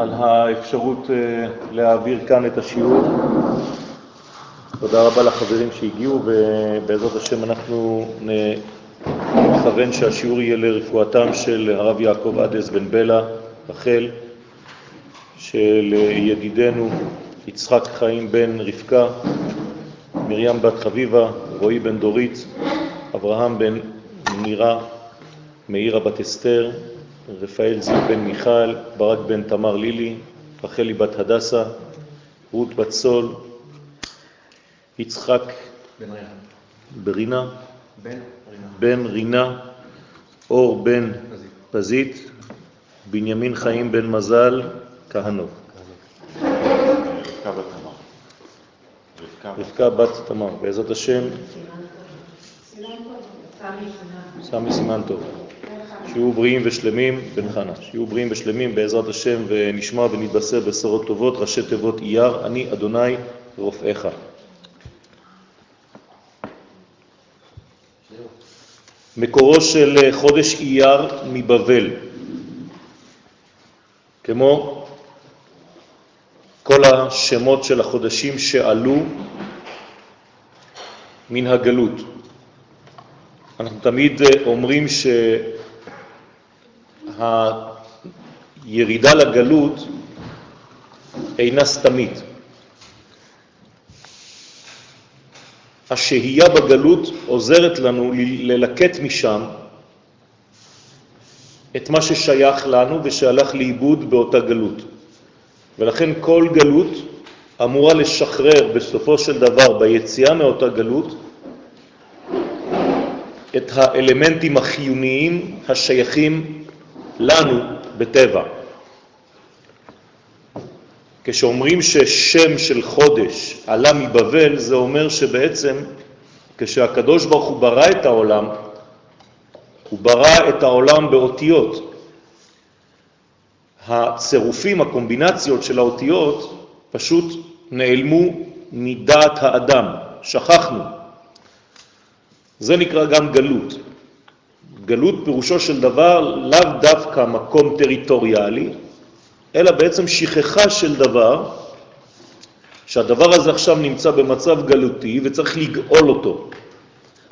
על האפשרות אה, להעביר כאן את השיעור. תודה רבה לחברים שהגיעו, ובעזרת השם אנחנו נכוון שהשיעור יהיה לרפואתם של הרב יעקב עדס בן בלה, רחל, של ידידנו יצחק חיים בן רבקה, מרים בת חביבה, רועי בן דורית, אברהם בן נירה, מאירה בת אסתר, רפאל זיו בן מיכל, ברק בן תמר לילי, רחלי בת הדסה, רות בת סול, יצחק ברינה, בן רינה, אור בן פזית, בנימין חיים בן מזל, כהנוב. רבקה בת תמר, בעזרת השם, סמי סימן טוב. שיהיו בריאים ושלמים, בן חנה, שיהיו בריאים ושלמים בעזרת השם ונשמע ונתבשר בשורות טובות, ראשי תיבות אייר, אני אדוני רופאיך. מקורו של חודש אייר מבבל, כמו כל השמות של החודשים שעלו מן הגלות. אנחנו תמיד אומרים שהירידה לגלות אינה סתמית. השהייה בגלות עוזרת לנו ללקט משם את מה ששייך לנו ושהלך לאיבוד באותה גלות. ולכן כל גלות אמורה לשחרר בסופו של דבר ביציאה מאותה גלות את האלמנטים החיוניים השייכים לנו בטבע. כשאומרים ששם של חודש עלה מבבל, זה אומר שבעצם כשהקדוש ברוך הוא ברא את העולם, הוא ברא את העולם באותיות. הצירופים, הקומבינציות של האותיות, פשוט נעלמו מדעת האדם, שכחנו. זה נקרא גם גלות. גלות פירושו של דבר לאו דווקא מקום טריטוריאלי, אלא בעצם שכחה של דבר, שהדבר הזה עכשיו נמצא במצב גלותי וצריך לגאול אותו.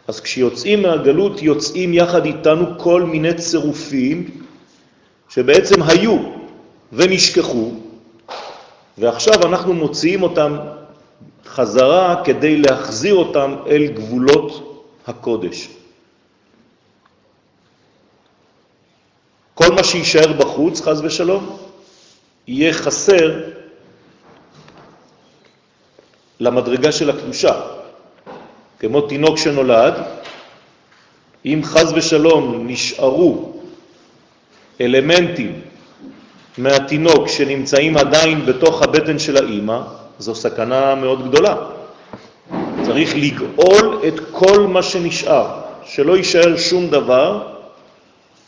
אז כשיוצאים מהגלות יוצאים יחד איתנו כל מיני צירופים שבעצם היו ונשכחו, ועכשיו אנחנו מוציאים אותם חזרה כדי להחזיר אותם אל גבולות הקודש. כל מה שישאר בחוץ, חז ושלום, יהיה חסר למדרגה של הקדושה. כמו תינוק שנולד, אם חז ושלום נשארו אלמנטים מהתינוק שנמצאים עדיין בתוך הבטן של האימא, זו סכנה מאוד גדולה. צריך לגאול את כל מה שנשאר, שלא יישאר שום דבר,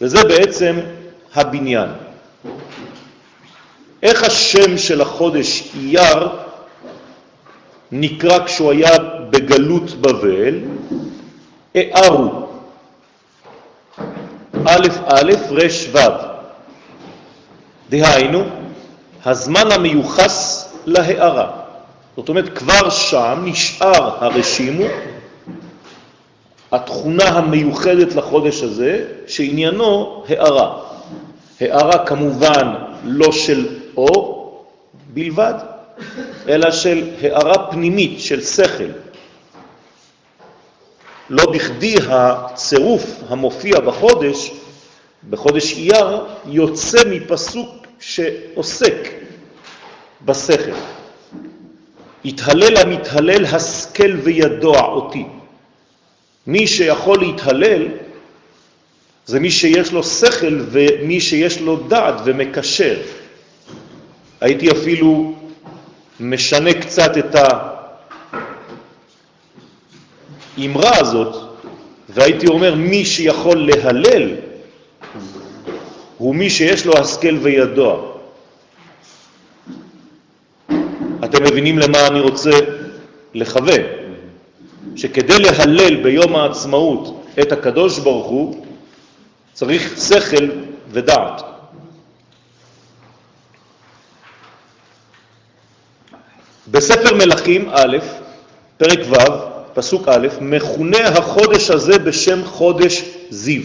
וזה בעצם הבניין. איך השם של החודש אייר נקרא כשהוא היה בגלות בבל? איארו. א' א' ר' ו'. דהיינו, הזמן המיוחס להארה. זאת אומרת, כבר שם נשאר הרשימו, התכונה המיוחדת לחודש הזה, שעניינו הארה. הארה כמובן לא של אור בלבד, אלא של הארה פנימית, של שכל. לא בכדי הצירוף המופיע בחודש, בחודש אייר, יוצא מפסוק שעוסק בשכל. התהלל המתהלל השכל וידוע אותי. מי שיכול להתהלל זה מי שיש לו שכל ומי שיש לו דעת ומקשר. הייתי אפילו משנה קצת את האמרה הזאת, והייתי אומר מי שיכול להלל הוא מי שיש לו השכל וידוע. אתם מבינים למה אני רוצה לכוון? שכדי להלל ביום העצמאות את הקדוש ברוך הוא, צריך שכל ודעת. בספר מלכים א', פרק ו', פסוק א', מכונה החודש הזה בשם חודש זיו.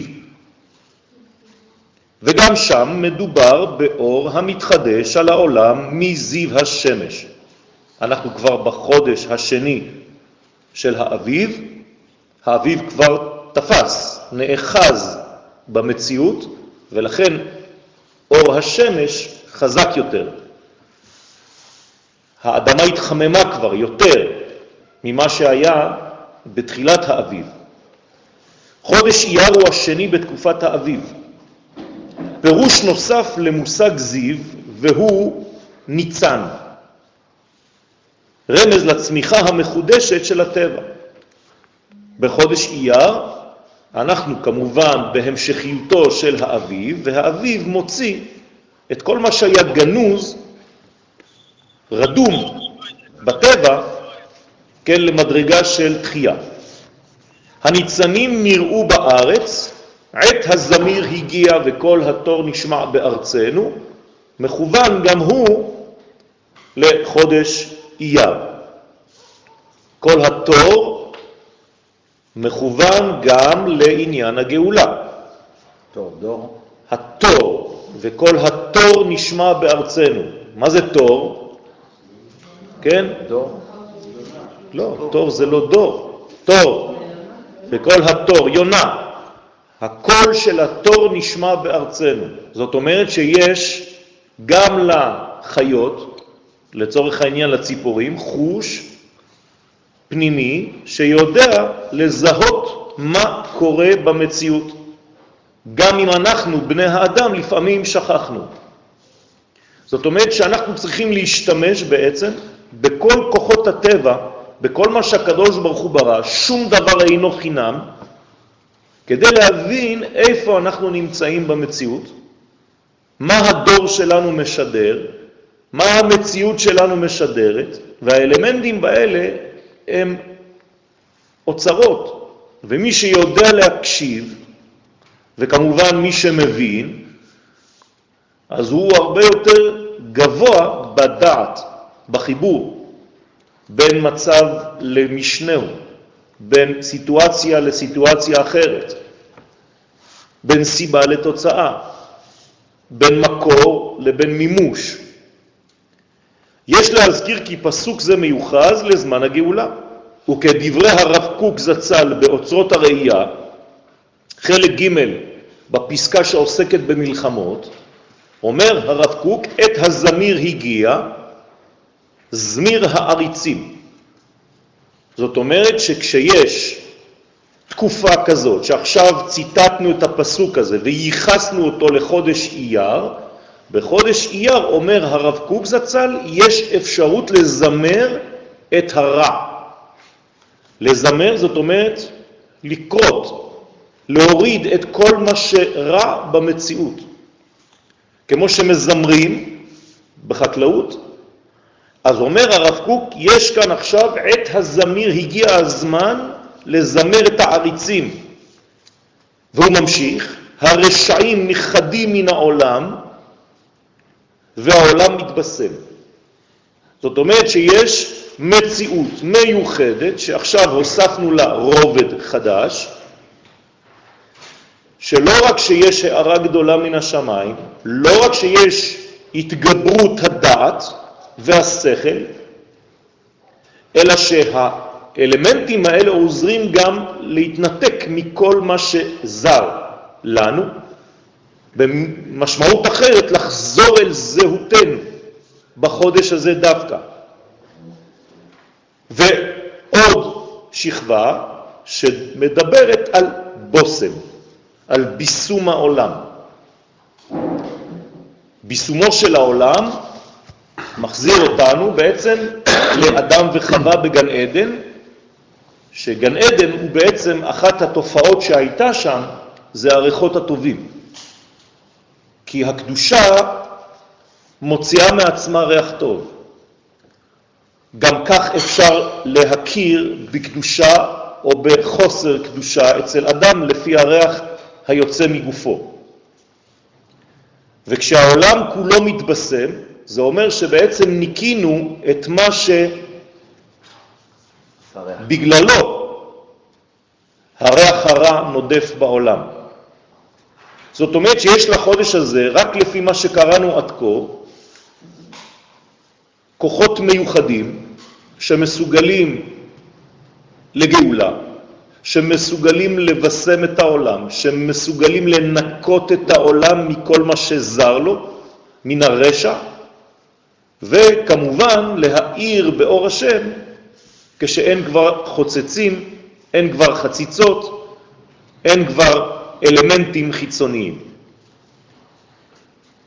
וגם שם מדובר באור המתחדש על העולם מזיו השמש. אנחנו כבר בחודש השני של האביב, האביב כבר תפס, נאחז במציאות, ולכן אור השמש חזק יותר. האדמה התחממה כבר יותר ממה שהיה בתחילת האביב. חודש אייר הוא השני בתקופת האביב. פירוש נוסף למושג זיו והוא ניצן, רמז לצמיחה המחודשת של הטבע. בחודש אייר אנחנו כמובן בהמשכיותו של האביב, והאביב מוציא את כל מה שהיה גנוז, רדום בטבע, כן, למדרגה של תחייה. הניצנים נראו בארץ, עת הזמיר הגיע וכל התור נשמע בארצנו, מכוון גם הוא לחודש אייר. כל התור מכוון גם לעניין הגאולה. תור, דור. התור, וכל התור נשמע בארצנו. מה זה תור? כן? דור. לא, תור זה לא דור, תור. וכל התור, יונה. הקול של התור נשמע בארצנו. זאת אומרת שיש גם לחיות, לצורך העניין לציפורים, חוש פנימי שיודע לזהות מה קורה במציאות. גם אם אנחנו, בני האדם, לפעמים שכחנו. זאת אומרת שאנחנו צריכים להשתמש בעצם בכל כוחות הטבע, בכל מה שהקדוש ברוך הוא ברא, שום דבר אינו חינם, כדי להבין איפה אנחנו נמצאים במציאות, מה הדור שלנו משדר, מה המציאות שלנו משדרת, והאלמנטים באלה הם אוצרות, ומי שיודע להקשיב, וכמובן מי שמבין, אז הוא הרבה יותר גבוה בדעת, בחיבור, בין מצב למשנהו, בין סיטואציה לסיטואציה אחרת, בין סיבה לתוצאה, בין מקור לבין מימוש. יש להזכיר כי פסוק זה מיוחז לזמן הגאולה, וכדברי הרב קוק זצ"ל באוצרות הראייה, חלק ג' בפסקה שעוסקת במלחמות, אומר הרב קוק, את הזמיר הגיע, זמיר העריצים. זאת אומרת שכשיש תקופה כזאת, שעכשיו ציטטנו את הפסוק הזה וייחסנו אותו לחודש אייר, בחודש אייר, אומר הרב קוק זצ"ל, יש אפשרות לזמר את הרע. לזמר זאת אומרת לקרות, להוריד את כל מה שרע במציאות. כמו שמזמרים בחקלאות, אז אומר הרב קוק, יש כאן עכשיו עת הזמיר, הגיע הזמן לזמר את העריצים. והוא ממשיך, הרשעים נכחדים מן העולם והעולם מתבשם. זאת אומרת שיש מציאות מיוחדת שעכשיו הוספנו לה רובד חדש, שלא רק שיש הערה גדולה מן השמיים, לא רק שיש התגברות הדעת והשכל, אלא שהאלמנטים האלה עוזרים גם להתנתק מכל מה שזר לנו, במשמעות אחרת לחזור אל זהותנו בחודש הזה דווקא. ועוד שכבה שמדברת על בוסם, על ביסום העולם. ביסומו של העולם מחזיר אותנו בעצם לאדם וחווה בגן עדן, שגן עדן הוא בעצם אחת התופעות שהייתה שם, זה הריחות הטובים. כי הקדושה מוציאה מעצמה ריח טוב. גם כך אפשר להכיר בקדושה או בחוסר קדושה אצל אדם לפי הריח היוצא מגופו. וכשהעולם כולו מתבשם, זה אומר שבעצם ניקינו את מה שבגללו הריח הרע נודף בעולם. זאת אומרת שיש לחודש הזה, רק לפי מה שקראנו עד כה, כוחות מיוחדים שמסוגלים לגאולה, שמסוגלים לבשם את העולם, שמסוגלים לנקות את העולם מכל מה שזר לו, מן הרשע, וכמובן להאיר באור השם כשאין כבר חוצצים, אין כבר חציצות, אין כבר אלמנטים חיצוניים.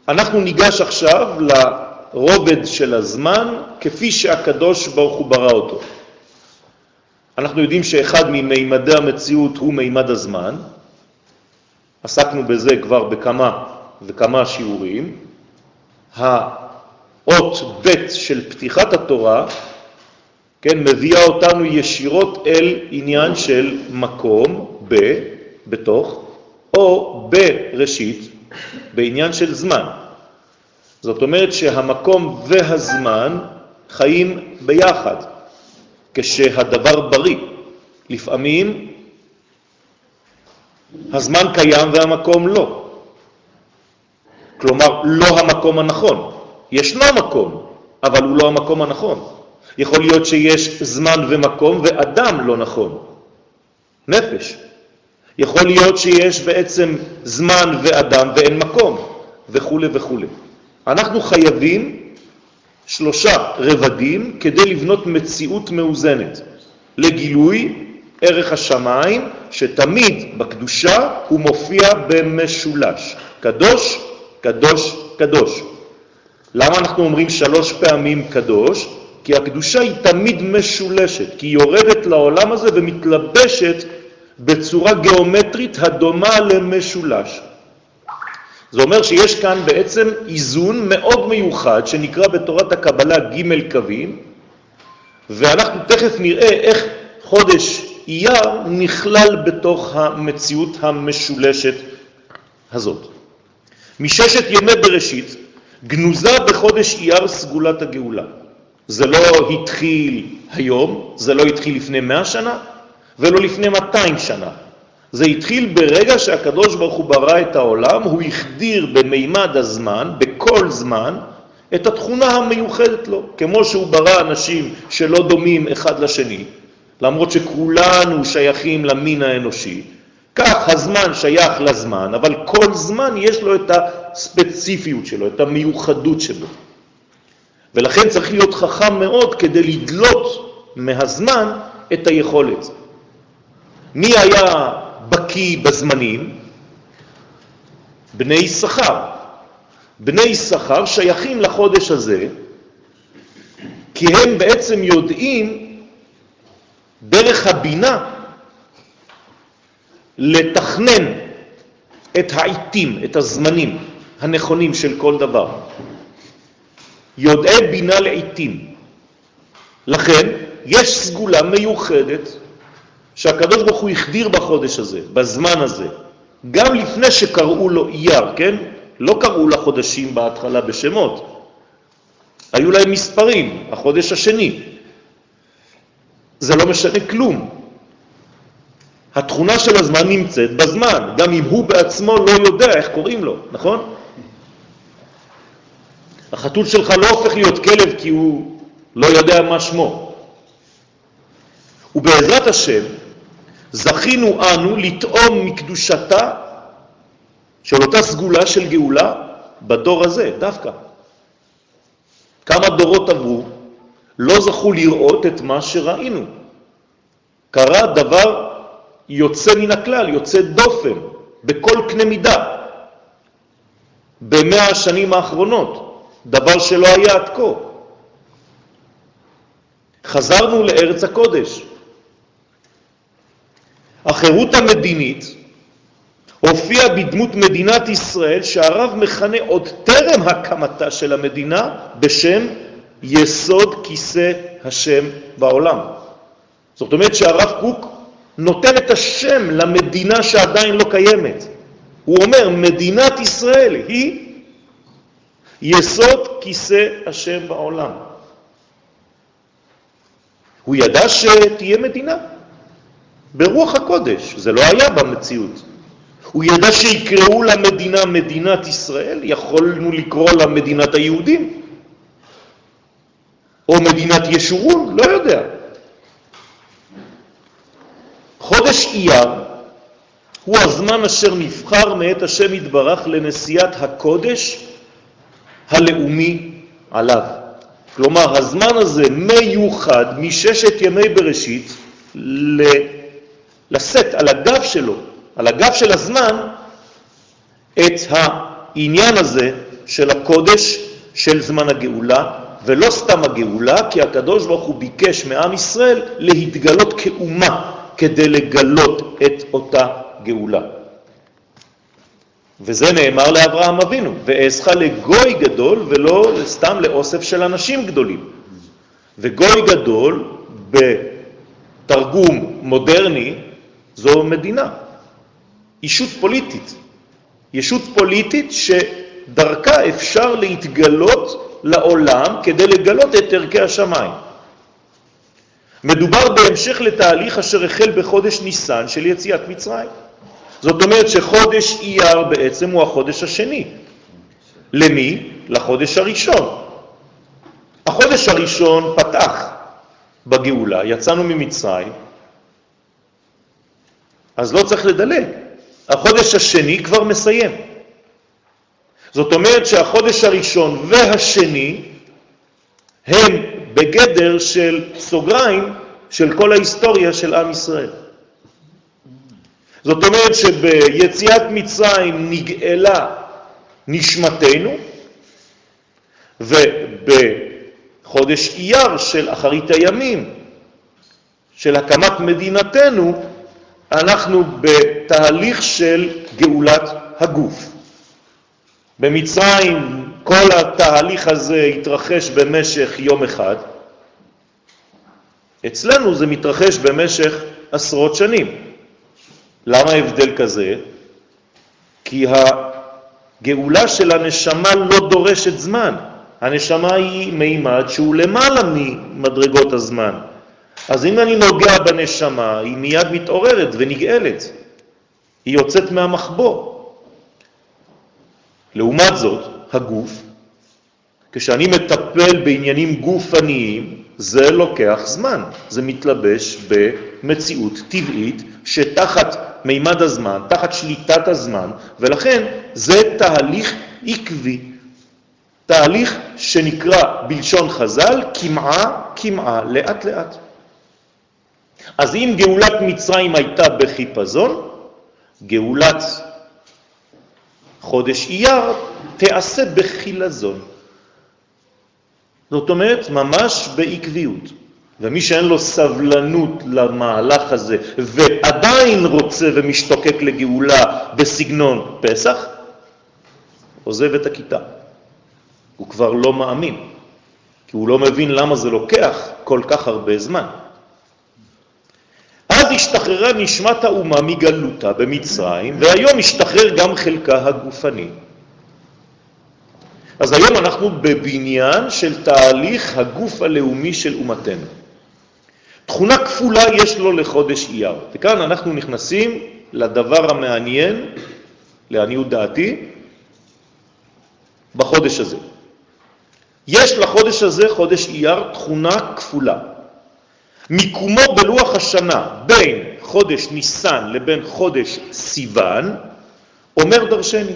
אנחנו ניגש עכשיו לרובד של הזמן כפי שהקדוש ברוך הוא ברא אותו. אנחנו יודעים שאחד ממימדי המציאות הוא מימד הזמן, עסקנו בזה כבר בכמה וכמה שיעורים. האות ב' של פתיחת התורה, כן, מביאה אותנו ישירות אל עניין של מקום ב, בתוך, או בראשית, בעניין של זמן. זאת אומרת שהמקום והזמן חיים ביחד. כשהדבר בריא. לפעמים הזמן קיים והמקום לא. כלומר, לא המקום הנכון. ישנו מקום, אבל הוא לא המקום הנכון. יכול להיות שיש זמן ומקום ואדם לא נכון. נפש. יכול להיות שיש בעצם זמן ואדם ואין מקום, וכו' וכו'. אנחנו חייבים שלושה רבדים כדי לבנות מציאות מאוזנת. לגילוי ערך השמיים, שתמיד בקדושה הוא מופיע במשולש. קדוש, קדוש, קדוש. למה אנחנו אומרים שלוש פעמים קדוש? כי הקדושה היא תמיד משולשת, כי היא יורדת לעולם הזה ומתלבשת בצורה גיאומטרית הדומה למשולש. זה אומר שיש כאן בעצם איזון מאוד מיוחד שנקרא בתורת הקבלה ג' קווים, ואנחנו תכף נראה איך חודש אייר נכלל בתוך המציאות המשולשת הזאת. מששת ימי בראשית גנוזה בחודש אייר סגולת הגאולה. זה לא התחיל היום, זה לא התחיל לפני 100 שנה ולא לפני 200 שנה. זה התחיל ברגע שהקדוש ברוך הוא ברא את העולם, הוא החדיר במימד הזמן, בכל זמן, את התכונה המיוחדת לו, כמו שהוא ברא אנשים שלא דומים אחד לשני, למרות שכולנו שייכים למין האנושי, כך הזמן שייך לזמן, אבל כל זמן יש לו את הספציפיות שלו, את המיוחדות שלו. ולכן צריך להיות חכם מאוד כדי לדלות מהזמן את היכולת. מי היה בקי בזמנים? בני שכר. בני שכר שייכים לחודש הזה, כי הם בעצם יודעים דרך הבינה לתכנן את העיתים, את הזמנים הנכונים של כל דבר. יודעי בינה לעיתים. לכן יש סגולה מיוחדת שהקדוש ברוך הוא החדיר בחודש הזה, בזמן הזה, גם לפני שקראו לו אייר, כן? לא קראו לחודשים בהתחלה בשמות, היו להם מספרים, החודש השני. זה לא משנה כלום. התכונה של הזמן נמצאת בזמן, גם אם הוא בעצמו לא יודע איך קוראים לו, נכון? החתול שלך לא הופך להיות כלב כי הוא לא יודע מה שמו. ובעזרת השם, זכינו אנו לטעום מקדושתה של אותה סגולה של גאולה בדור הזה, דווקא. כמה דורות עברו, לא זכו לראות את מה שראינו. קרה דבר יוצא מן הכלל, יוצא דופן, בכל קנה מידה, במאה השנים האחרונות, דבר שלא היה עד כה. חזרנו לארץ הקודש. החירות המדינית הופיעה בדמות מדינת ישראל שהרב מכנה עוד טרם הקמתה של המדינה בשם יסוד כיסא השם בעולם. זאת אומרת שהרב קוק נותן את השם למדינה שעדיין לא קיימת. הוא אומר, מדינת ישראל היא יסוד כיסא השם בעולם. הוא ידע שתהיה מדינה ברוח הקודש, זה לא היה במציאות. הוא ידע שיקראו למדינה מדינת ישראל, יכולנו לקרוא לה מדינת היהודים, או מדינת ישורון, לא יודע. חודש אייר הוא הזמן אשר נבחר מאת השם יתברך לנשיאת הקודש הלאומי עליו. כלומר, הזמן הזה מיוחד מששת ימי בראשית לשאת על הגב שלו, על הגב של הזמן, את העניין הזה של הקודש של זמן הגאולה, ולא סתם הגאולה, כי הקדוש ברוך הוא ביקש מעם ישראל להתגלות כאומה כדי לגלות את אותה גאולה. וזה נאמר לאברהם אבינו, ואעשך לגוי גדול ולא סתם לאוסף של אנשים גדולים. וגוי גדול בתרגום מודרני זו מדינה, אישות פוליטית. ישות פוליטית שדרכה אפשר להתגלות לעולם כדי לגלות את ערכי השמיים. מדובר בהמשך לתהליך אשר החל בחודש ניסן של יציאת מצרים. זאת אומרת שחודש אייר בעצם הוא החודש השני. למי? לחודש הראשון. החודש הראשון פתח בגאולה, יצאנו ממצרים, אז לא צריך לדלג. החודש השני כבר מסיים. זאת אומרת שהחודש הראשון והשני הם בגדר של סוגריים של כל ההיסטוריה של עם ישראל. זאת אומרת שביציאת מצרים נגאלה נשמתנו, ובחודש אייר של אחרית הימים, של הקמת מדינתנו, אנחנו בתהליך של גאולת הגוף. במצרים כל התהליך הזה התרחש במשך יום אחד, אצלנו זה מתרחש במשך עשרות שנים. למה ההבדל כזה? כי הגאולה של הנשמה לא דורשת זמן. הנשמה היא מימד שהוא למעלה ממדרגות הזמן. אז אם אני נוגע בנשמה, היא מיד מתעוררת ונגאלת. היא יוצאת מהמחבוא. לעומת זאת, הגוף, כשאני מטפל בעניינים גופניים, זה לוקח זמן. זה מתלבש במציאות טבעית שתחת מימד הזמן, תחת שליטת הזמן, ולכן זה תהליך עקבי, תהליך שנקרא בלשון חז"ל כמעה כמעה, לאט לאט. אז אם גאולת מצרים הייתה בחיפזון, גאולת חודש אייר תעשה בחילזון. זאת אומרת, ממש בעקביות. ומי שאין לו סבלנות למהלך הזה ועדיין רוצה ומשתוקק לגאולה בסגנון פסח, עוזב את הכיתה. הוא כבר לא מאמין, כי הוא לא מבין למה זה לוקח כל כך הרבה זמן. אז השתחררה נשמת האומה מגלותה במצרים, והיום השתחרר גם חלקה הגופני. אז היום אנחנו בבניין של תהליך הגוף הלאומי של אומתנו. תכונה כפולה יש לו לחודש אייר. וכאן אנחנו נכנסים לדבר המעניין, לעניות דעתי, בחודש הזה. יש לחודש הזה, חודש אייר, תכונה כפולה. מיקומו בלוח השנה בין חודש ניסן לבין חודש סיוון אומר דרשני.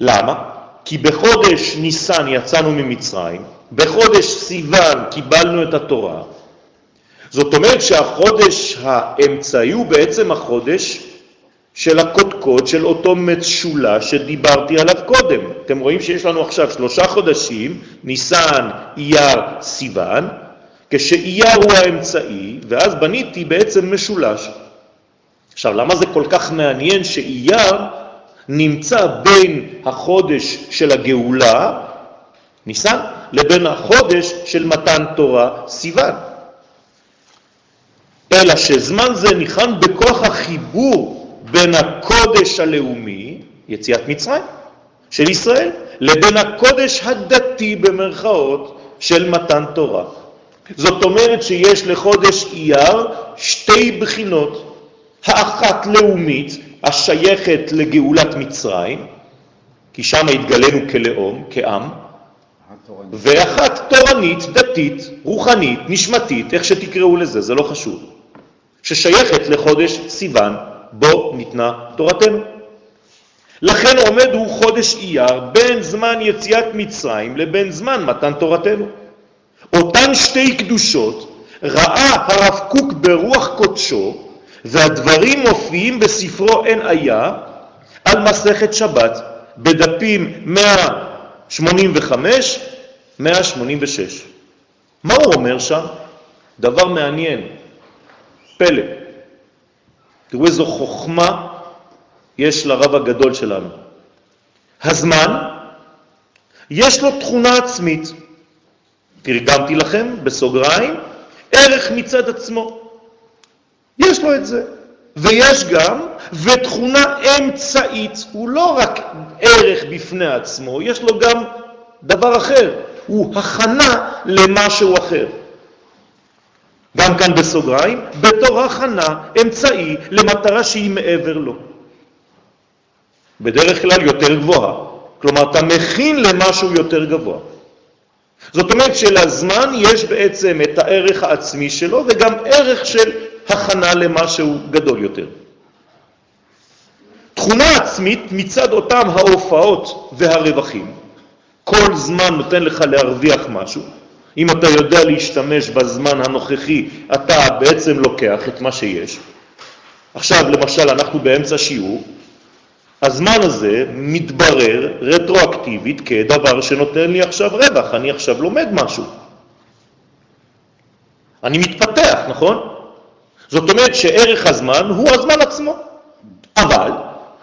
למה? כי בחודש ניסן יצאנו ממצרים, בחודש סיוון קיבלנו את התורה. זאת אומרת שהחודש האמצעי הוא בעצם החודש של הקודקוד, של אותו מצשולה שדיברתי עליו קודם. אתם רואים שיש לנו עכשיו שלושה חודשים, ניסן, אייר, סיוון, כשאייר הוא האמצעי, ואז בניתי בעצם משולש. עכשיו, למה זה כל כך מעניין שאייר נמצא בין החודש של הגאולה, ניסן, לבין החודש של מתן תורה, סיוון. אלא שזמן זה ניחן בכוח החיבור בין הקודש הלאומי, יציאת מצרים, של ישראל לבין הקודש הדתי במרכאות של מתן תורה. זאת אומרת שיש לחודש אייר שתי בחינות, האחת לאומית השייכת לגאולת מצרים, כי שם התגלנו כלאום, כעם, ואחת תורנית, דתית, רוחנית, נשמתית, איך שתקראו לזה, זה לא חשוב, ששייכת לחודש סיוון, בו ניתנה תורתנו. לכן עומד הוא חודש אייר בין זמן יציאת מצרים לבין זמן מתן תורתנו. אותן שתי קדושות ראה הרב קוק ברוח קודשו, והדברים מופיעים בספרו אין היה על מסכת שבת, בדפים 185, 186. מה הוא אומר שם? דבר מעניין, פלא. תראו איזו חוכמה יש לרב הגדול שלנו. הזמן, יש לו תכונה עצמית. תרגמתי לכם בסוגריים, ערך מצד עצמו. יש לו את זה. ויש גם, ותכונה אמצעית, הוא לא רק ערך בפני עצמו, יש לו גם דבר אחר, הוא הכנה למשהו אחר. גם כאן בסוגריים, בתור הכנה אמצעי למטרה שהיא מעבר לו. בדרך כלל יותר גבוהה. כלומר, אתה מכין למשהו יותר גבוה. זאת אומרת שלזמן יש בעצם את הערך העצמי שלו וגם ערך של הכנה למשהו גדול יותר. תכונה עצמית מצד אותם ההופעות והרווחים. כל זמן נותן לך להרוויח משהו. אם אתה יודע להשתמש בזמן הנוכחי, אתה בעצם לוקח את מה שיש. עכשיו, למשל, אנחנו באמצע שיעור, הזמן הזה מתברר רטרואקטיבית כדבר שנותן לי עכשיו רווח, אני עכשיו לומד משהו. אני מתפתח, נכון? זאת אומרת שערך הזמן הוא הזמן עצמו. אבל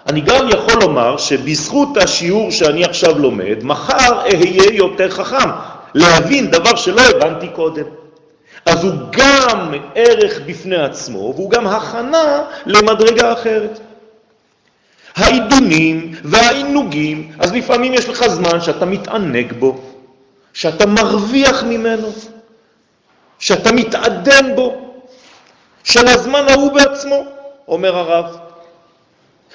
אני גם יכול לומר שבזכות השיעור שאני עכשיו לומד, מחר אהיה יותר חכם, להבין דבר שלא הבנתי קודם. אז הוא גם ערך בפני עצמו, והוא גם הכנה למדרגה אחרת. העידונים והעינוגים, אז לפעמים יש לך זמן שאתה מתענג בו, שאתה מרוויח ממנו, שאתה מתעדן בו, של הזמן ההוא בעצמו, אומר הרב.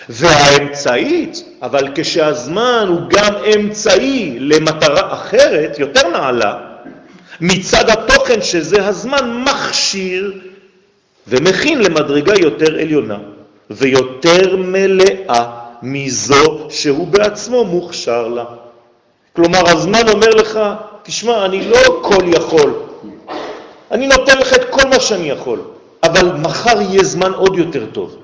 והאמצעית, אבל כשהזמן הוא גם אמצעי למטרה אחרת, יותר נעלה, מצד התוכן שזה הזמן מכשיר ומכין למדרגה יותר עליונה. ויותר מלאה מזו שהוא בעצמו מוכשר לה. כלומר, הזמן אומר לך, תשמע, אני לא כל יכול, אני נותן לך את כל מה שאני יכול, אבל מחר יהיה זמן עוד יותר טוב.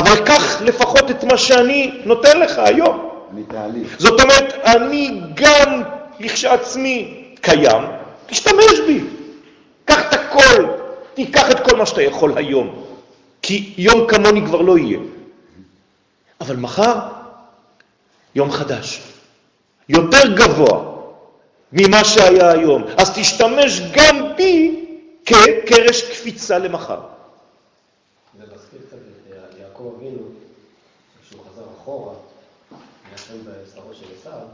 אבל קח לפחות את מה שאני נותן לך היום. אני תהליך. זאת אומרת, אני גם לכשעצמי קיים, תשתמש בי. קח את הכל, תיקח את כל מה שאתה יכול היום. כי יום כמוני כבר לא יהיה. אבל מחר, יום חדש, יותר גבוה ממה שהיה היום. אז תשתמש גם בי כקרש קפיצה למחר. זה מזכיר קצת את יעקב אבינו, כשהוא חזר אחורה, מיישם בשרו של עשיו,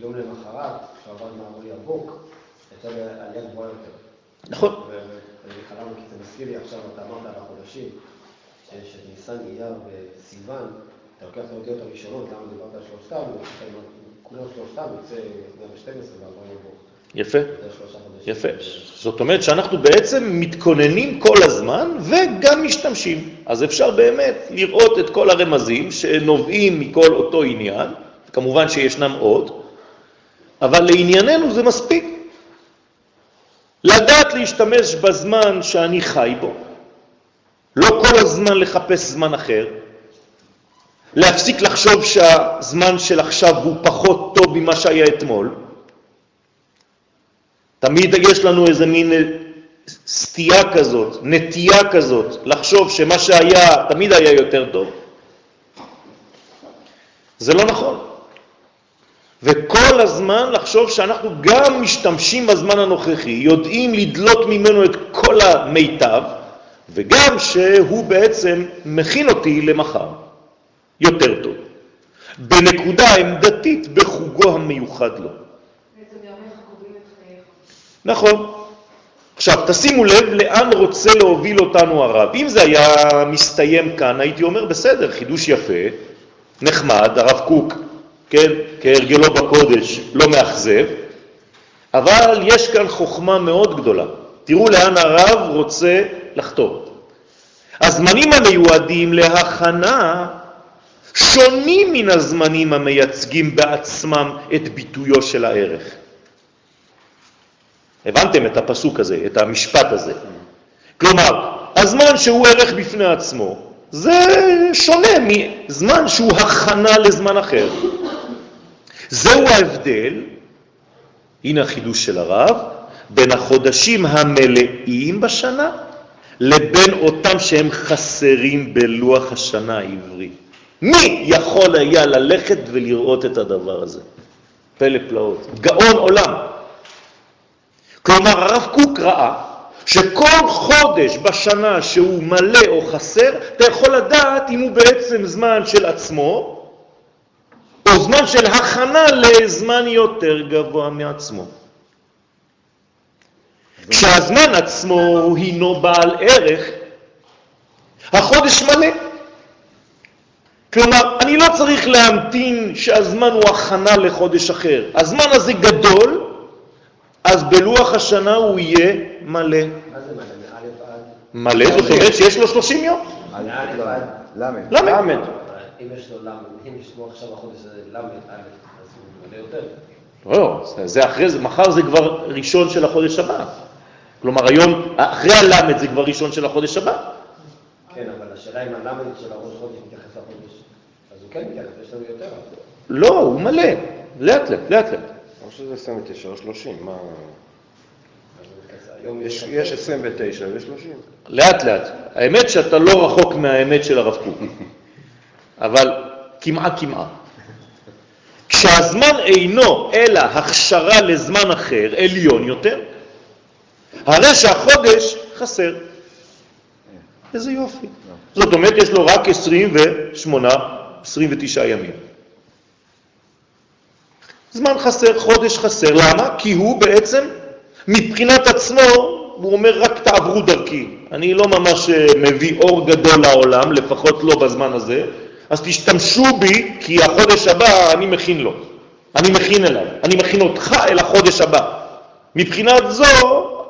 יום למחרת, כשהוא עבד מעבור יבוק, יצא לעלייה גבוהה יותר. נכון. ואני חלמתי, כי זה מזכיר לי עכשיו, אתה אמרת על החודשים, שניסן, אייר וסיוון, אתה לוקח את האותיות הראשונות, למה דיברת על שלושתם, כולם שלושתם, יוצא 112 ו-40 יבוא. יפה, יפה. זאת אומרת שאנחנו בעצם מתכוננים כל הזמן וגם משתמשים. אז אפשר באמת לראות את כל הרמזים שנובעים מכל אותו עניין, כמובן שישנם עוד, אבל לענייננו זה מספיק. לדעת להשתמש בזמן שאני חי בו, לא כל הזמן לחפש זמן אחר, להפסיק לחשוב שהזמן של עכשיו הוא פחות טוב ממה שהיה אתמול. תמיד יש לנו איזה מין סטייה כזאת, נטייה כזאת, לחשוב שמה שהיה תמיד היה יותר טוב. זה לא נכון. וכל הזמן לחשוב שאנחנו גם משתמשים בזמן הנוכחי, יודעים לדלות ממנו את כל המיטב, וגם שהוא בעצם מכין אותי למחר יותר טוב. בנקודה עמדתית בחוגו המיוחד לו. נכון. עכשיו, תשימו לב לאן רוצה להוביל אותנו הרב. אם זה היה מסתיים כאן, הייתי אומר, בסדר, חידוש יפה, נחמד, הרב קוק, כן, כהרגלו בקודש, לא מאכזב, אבל יש כאן חוכמה מאוד גדולה. תראו לאן הרב רוצה לחתור. הזמנים המיועדים להכנה שונים מן הזמנים המייצגים בעצמם את ביטויו של הערך. הבנתם את הפסוק הזה, את המשפט הזה. כלומר, הזמן שהוא ערך בפני עצמו, זה שונה מזמן שהוא הכנה לזמן אחר. זהו ההבדל, הנה החידוש של הרב, בין החודשים המלאים בשנה לבין אותם שהם חסרים בלוח השנה העברי. מי יכול היה ללכת ולראות את הדבר הזה? פלא פלאות, גאון עולם. כלומר, הרב קוק ראה שכל חודש בשנה שהוא מלא או חסר, אתה יכול לדעת אם הוא בעצם זמן של עצמו, או זמן של הכנה לזמן יותר גבוה מעצמו. כשהזמן עצמו הינו בעל ערך, החודש מלא. כלומר, אני לא צריך להמתין שהזמן הוא הכנה לחודש אחר. הזמן הזה גדול, אז בלוח השנה הוא יהיה מלא. מה זה מלא? מלא זאת אומרת שיש לו 30 יום. למד. למד. אם יש לו למד, אם יש לו עכשיו החודש הזה למד, אז הוא מלא יותר. לא, זה אחרי זה, מחר זה כבר ראשון של החודש הבא. כלומר, היום, אחרי הלמד זה כבר ראשון של החודש הבא. כן, אבל השאלה אם הלמד של הראש חודש מתייחס לחודש, אז הוא כן מתייחס, יש לנו יותר. לא, הוא מלא, לאט לאט, לאט לאט. שזה 29 או 30, מה... יש, יש 29 ו-30. לאט לאט. האמת שאתה לא רחוק מהאמת של הרב קוק, אבל כמעה כמעה. כשהזמן אינו אלא הכשרה לזמן אחר, עליון יותר, הרי שהחודש חסר. איזה יופי. זאת אומרת, יש לו רק 28, 29 ימים. זמן חסר, חודש חסר. למה? כי הוא בעצם, מבחינת עצמו, הוא אומר רק תעברו דרכי. אני לא ממש אה, מביא אור גדול לעולם, לפחות לא בזמן הזה, אז תשתמשו בי, כי החודש הבא אני מכין לו. אני מכין אליו. אני מכין אותך אל החודש הבא. מבחינת זו,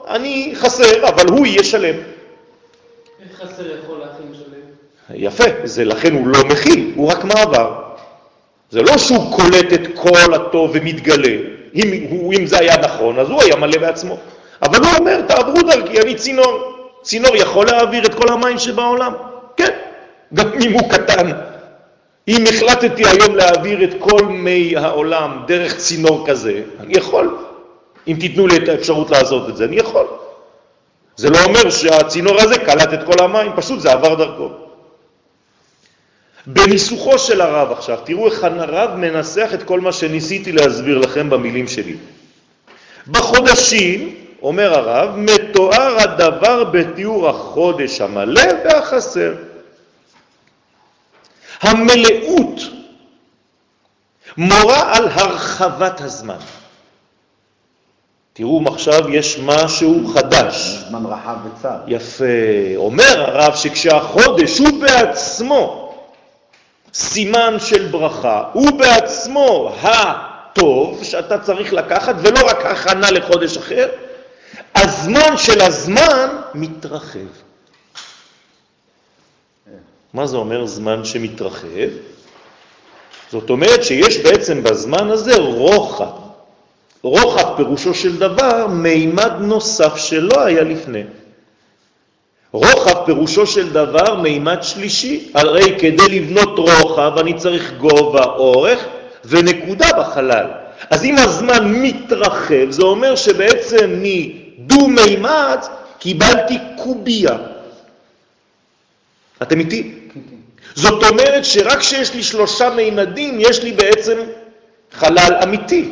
אני חסר, אבל הוא יהיה שלם. איך חסר יכול להכין שלם? יפה, זה לכן הוא לא מכין, הוא רק מעבר. זה לא שהוא קולט את כל הטוב ומתגלה. אם, הוא, אם זה היה נכון, אז הוא היה מלא בעצמו. אבל הוא אומר, תעברו דרכי, אני צינור. צינור יכול להעביר את כל המים שבעולם? כן, גם אם הוא קטן. אם החלטתי היום להעביר את כל מי העולם דרך צינור כזה, אני יכול. אם תיתנו לי את האפשרות לעשות את זה, אני יכול. זה לא אומר שהצינור הזה קלט את כל המים, פשוט זה עבר דרכו. בניסוחו של הרב עכשיו, תראו איך הרב מנסח את כל מה שניסיתי להסביר לכם במילים שלי. בחודשים, אומר הרב, מתואר הדבר בתיאור החודש המלא והחסר. המלאות מורה על הרחבת הזמן. תראו, עכשיו יש משהו חדש. זמן רחב וצר. יפה. אומר הרב שכשהחודש הוא בעצמו סימן של ברכה, הוא בעצמו הטוב שאתה צריך לקחת, ולא רק הכנה לחודש אחר, הזמן של הזמן מתרחב. מה זה אומר זמן שמתרחב? זאת אומרת שיש בעצם בזמן הזה רוחב. רוחב פירושו של דבר מימד נוסף שלא היה לפני. רוחב פירושו של דבר מימד שלישי, הרי כדי לבנות רוחב אני צריך גובה, אורך ונקודה בחלל. אז אם הזמן מתרחב, זה אומר שבעצם מדו-מימד קיבלתי קוביה. אתם איתי? זאת אומרת שרק כשיש לי שלושה מימדים, יש לי בעצם חלל אמיתי.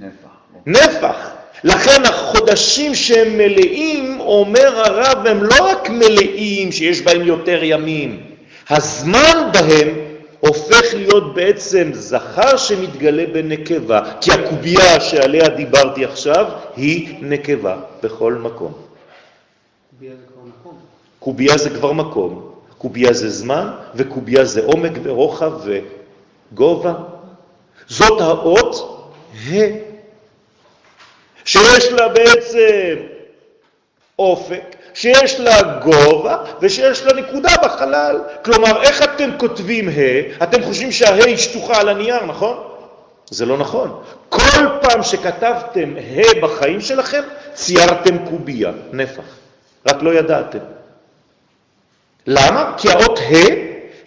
נפח. נפח. לכן החודשים שהם מלאים, אומר הרב, הם לא רק מלאים שיש בהם יותר ימים, הזמן בהם הופך להיות בעצם זכר שמתגלה בנקבה, כי הקובייה שעליה דיברתי עכשיו היא נקבה בכל מקום. קובייה זה כבר מקום. קובייה זה כבר מקום, קובייה זה זמן, וקובייה זה עומק ורוחב וגובה. זאת האות ה', שיש לה בעצם אופק, שיש לה גובה ושיש לה נקודה בחלל. כלומר, איך אתם כותבים ה'? אתם חושבים שהה' היא שטוחה על הנייר, נכון? זה לא נכון. כל פעם שכתבתם ה' בחיים שלכם, ציירתם קובייה, נפח. רק לא ידעתם. למה? כי האות ה'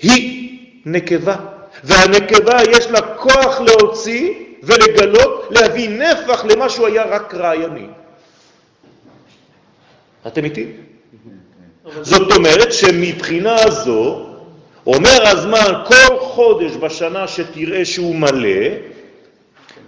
היא נקבה, והנקבה יש לה כוח להוציא ולגלות, להביא נפח למה שהוא היה רק רעיוני. אתם איתי? זאת אומרת שמבחינה זו, אומר הזמן כל חודש בשנה שתראה שהוא מלא,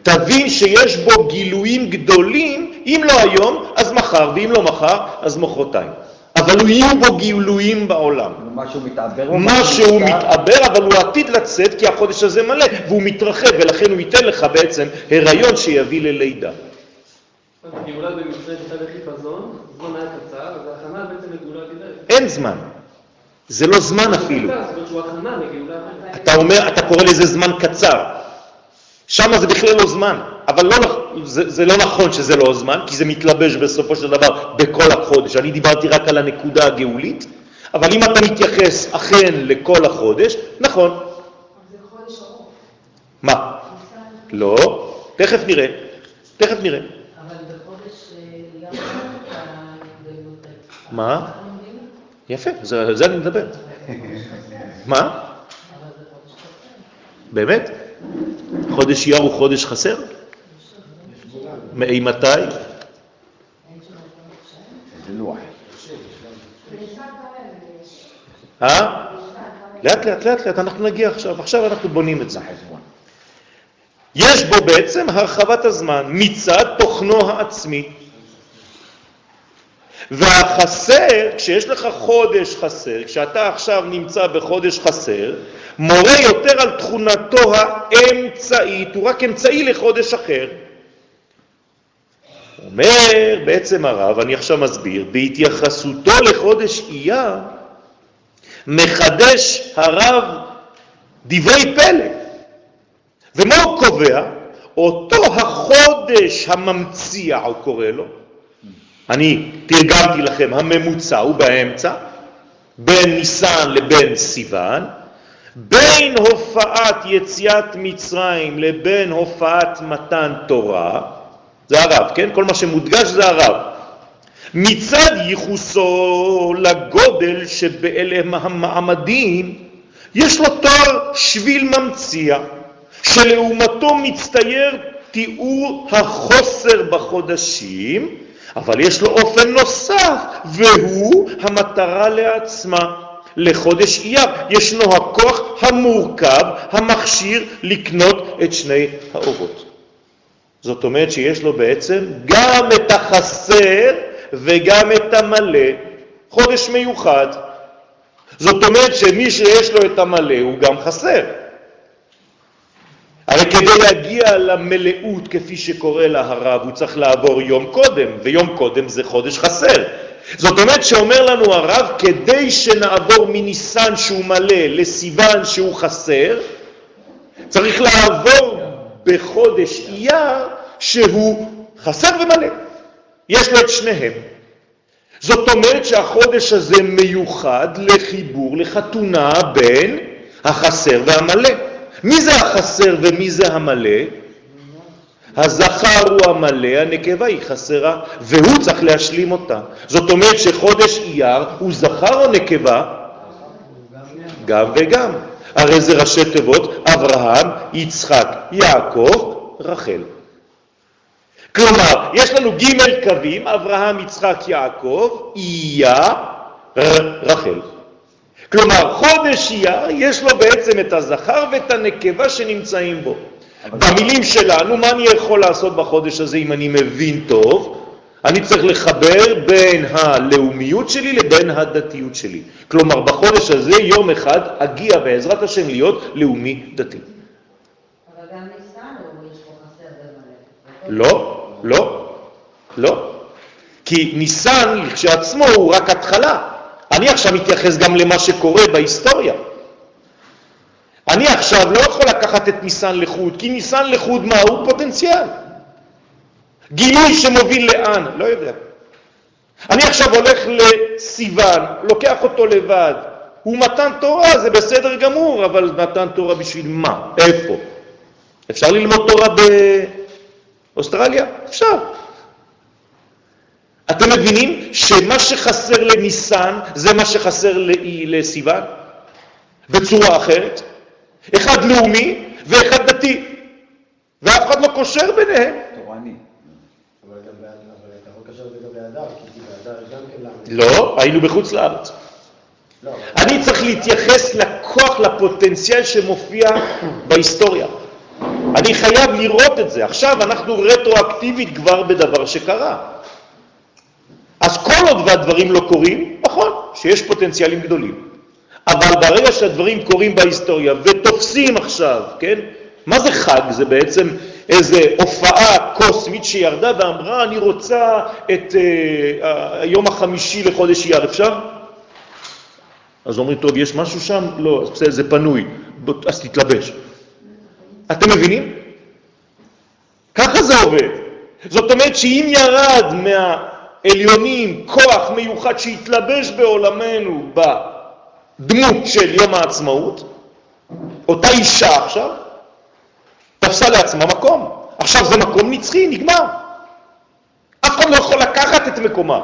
תבין שיש בו גילויים גדולים, אם לא היום, אז מחר, ואם לא מחר, אז מחרתיים. אבל יהיו בו גילויים בעולם. משהו מתעבר. משהו מתעבר, אבל הוא עתיד לצאת כי החודש הזה מלא, והוא מתרחב, ולכן הוא ייתן לך בעצם הריון שיביא ללידה. גאולה במצרים הייתה בחיפזון, זמן היה קצר, אז ההכנה בעצם לגאולה תדע. אין זמן. זה לא זמן אפילו. אתה אומר, אתה קורא לזה זמן קצר. שם זה בכלל לא זמן, אבל לא, זה, זה לא נכון שזה לא זמן, כי זה מתלבש בסופו של דבר בכל החודש. אני דיברתי רק על הנקודה הגאולית, אבל אם אתה מתייחס אכן לכל החודש, נכון. זה חודש ארוך. מה? לא, תכף נראה, תכף נראה. אבל בחודש אה. מה? לומדים? יפה, זה, זה אני מדבר. מה? באמת? חודש אייר הוא חודש חסר? מאימתי? לוח. אה? לאט לאט לאט לאט, אנחנו נגיע עכשיו, עכשיו אנחנו בונים את זה. יש בו בעצם הרחבת הזמן מצד תוכנו העצמי. והחסר, כשיש לך חודש חסר, כשאתה עכשיו נמצא בחודש חסר, מורה יותר על תכונתו האמצעית, הוא רק אמצעי לחודש אחר. אומר בעצם הרב, אני עכשיו מסביר, בהתייחסותו לחודש אייר, מחדש הרב דברי פלא. ומה הוא קובע? אותו החודש הממציע, הוא קורא לו, אני תרגמתי לכם, הממוצע הוא באמצע, בין ניסן לבין סיוון, בין הופעת יציאת מצרים לבין הופעת מתן תורה, זה הרב, כן? כל מה שמודגש זה הרב. מצד ייחוסו לגודל שבאלה המעמדים, יש לו תואר שביל ממציע, שלעומתו מצטייר תיאור החוסר בחודשים, אבל יש לו אופן נוסף, והוא המטרה לעצמה. לחודש אייר ישנו הכוח המורכב, המכשיר לקנות את שני האורות. זאת אומרת שיש לו בעצם גם את החסר וגם את המלא, חודש מיוחד. זאת אומרת שמי שיש לו את המלא הוא גם חסר. הרי כדי להגיע למלאות, כפי שקורא לה הרב, הוא צריך לעבור יום קודם, ויום קודם זה חודש חסר. זאת אומרת שאומר לנו הרב, כדי שנעבור מניסן שהוא מלא לסיוון שהוא חסר, צריך לעבור בחודש אייר שהוא חסר ומלא. יש לו את שניהם. זאת אומרת שהחודש הזה מיוחד לחיבור, לחתונה בין החסר והמלא. מי זה החסר ומי זה המלא? הזכר הוא המלא, הנקבה היא חסרה, והוא צריך להשלים אותה. זאת אומרת שחודש אייר הוא זכר או נקבה? גם וגם. הרי זה ראשי תיבות אברהם, יצחק, יעקב, רחל. כלומר, יש לנו ג' קווים, אברהם, יצחק, יעקב, איה, רחל. כלומר, חודש אייר יש לו בעצם את הזכר ואת הנקבה שנמצאים בו. במילים שלנו, מה אני יכול לעשות בחודש הזה אם אני מבין טוב? אני צריך לחבר בין הלאומיות שלי לבין הדתיות שלי. כלומר, בחודש הזה, יום אחד, אגיע בעזרת השם להיות לאומי דתי. אבל גם ניסן הוא יש פה חסר במלא. לא, לא, לא. כי ניסן כשעצמו הוא רק התחלה. אני עכשיו מתייחס גם למה שקורה בהיסטוריה. אני עכשיו לא יכול לקחת את ניסן לחוד, כי ניסן לחוד מה? הוא פוטנציאל. גילוי שמוביל לאן? לא יודע. אני עכשיו הולך לסיוון, לוקח אותו לבד. הוא מתן תורה, זה בסדר גמור, אבל מתן תורה בשביל מה? איפה? אפשר ללמוד תורה באוסטרליה? אפשר. אתם מבינים שמה שחסר לניסן זה מה שחסר לסיוון? בצורה אחרת? אחד לאומי ואחד דתי, ואף אחד לא קושר ביניהם. תורני. אבל גם באדר, אבל אתה יכול לקשר את זה גם באדר, כי באדר יש גם כן למה. לא, היינו בחוץ לארץ. לא, אני צריך להתייחס לכוח, לפוטנציאל שמופיע בהיסטוריה. אני חייב לראות את זה. עכשיו אנחנו רטרואקטיבית כבר בדבר שקרה. אז כל עוד והדברים לא קורים, נכון, שיש פוטנציאלים גדולים. אבל ברגע שהדברים קורים בהיסטוריה ותופסים עכשיו, כן? מה זה חג? זה בעצם איזו הופעה קוסמית שירדה ואמרה, אני רוצה את אה, היום החמישי לחודש אייר, אפשר? אז אומרים, טוב, יש משהו שם? לא, בסדר, זה פנוי, אז תתלבש. אתם מבינים? ככה זה עובד. זאת אומרת שאם ירד מהעליונים כוח מיוחד שהתלבש בעולמנו בדמות של יום העצמאות, אותה אישה עכשיו תפסה לעצמה מקום. עכשיו זה מקום נצחי, נגמר. אף אחד לא יכול לקחת את מקומה.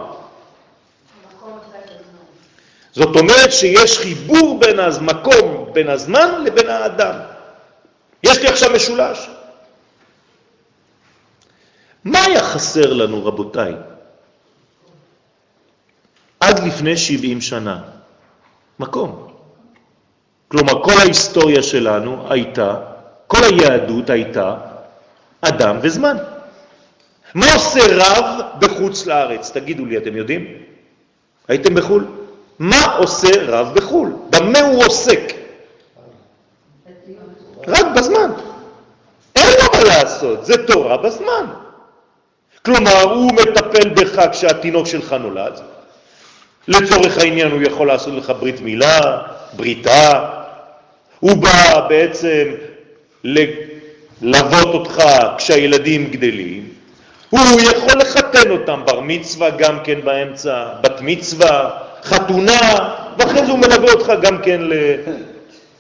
זאת אומרת שיש חיבור בין המקום, בין הזמן לבין האדם. יש לי עכשיו משולש. מה היה חסר לנו, רבותיי? עד לפני 70 שנה, מקום. כלומר, כל ההיסטוריה שלנו הייתה, כל היהדות הייתה אדם וזמן. מה עושה רב בחוץ לארץ? תגידו לי, אתם יודעים? הייתם בחו"ל? מה עושה רב בחו"ל? במה הוא עוסק? רק בזמן. אין לו מה לעשות, זה תורה בזמן. כלומר, הוא מטפל בך כשהתינוק שלך נולד. לצורך העניין הוא יכול לעשות לך ברית מילה, בריתה. הוא בא בעצם ללוות אותך כשהילדים גדלים. הוא יכול לחתן אותם, בר מצווה גם כן באמצע, בת מצווה, חתונה, ואחרי זה הוא מלווה אותך גם כן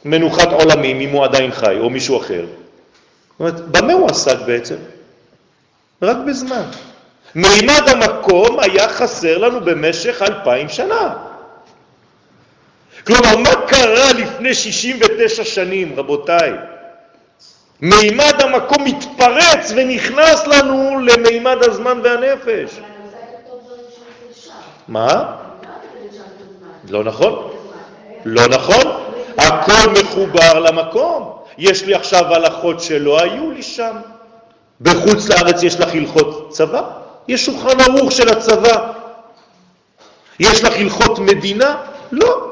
למנוחת עולמים, אם הוא עדיין חי, או מישהו אחר. זאת אומרת, במה הוא עסק בעצם? רק בזמן. מימד המקום היה חסר לנו במשך אלפיים שנה. כלומר, מה קרה לפני 69 שנים, רבותיי? מימד המקום מתפרץ ונכנס לנו למימד הזמן והנפש. מה? לא נכון. לא נכון. הכל מחובר למקום. יש לי עכשיו הלכות שלא היו לי שם. בחוץ לארץ יש לך הלכות צבא, יש שולחן ערוך של הצבא. יש לך הלכות מדינה? לא.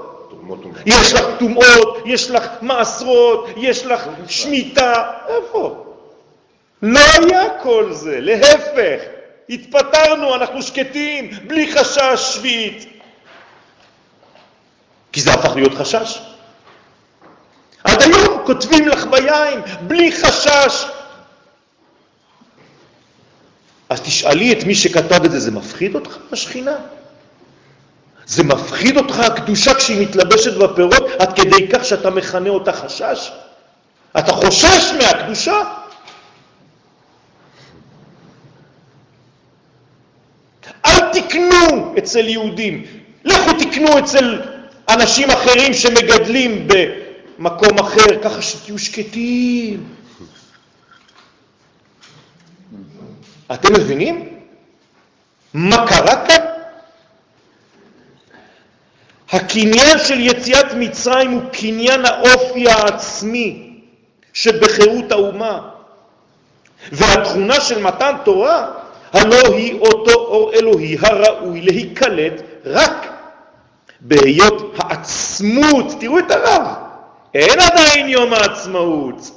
יש לך טומאות, יש לך מעשרות, יש לך שמיטה, איפה? לא היה כל זה, להפך, התפטרנו, אנחנו שקטים, בלי חשש שביעית. כי זה הפך להיות חשש. עד היום כותבים לך ביין, בלי חשש. אז תשאלי את מי שכתב את זה, זה מפחיד אותך, השכינה? זה מפחיד אותך הקדושה כשהיא מתלבשת בפירות עד כדי כך שאתה מכנה אותה חשש? אתה חושש מהקדושה? אל תקנו אצל יהודים, לכו תקנו אצל אנשים אחרים שמגדלים במקום אחר, ככה שתהיו שקטים. אתם מבינים? מה קרה כאן? הקניין של יציאת מצרים הוא קניין האופי העצמי שבחירות האומה. והתכונה של מתן תורה הלא היא אותו אור אלוהי הראוי להיקלט רק בהיות העצמות. תראו את הרב, אין עדיין יום העצמאות.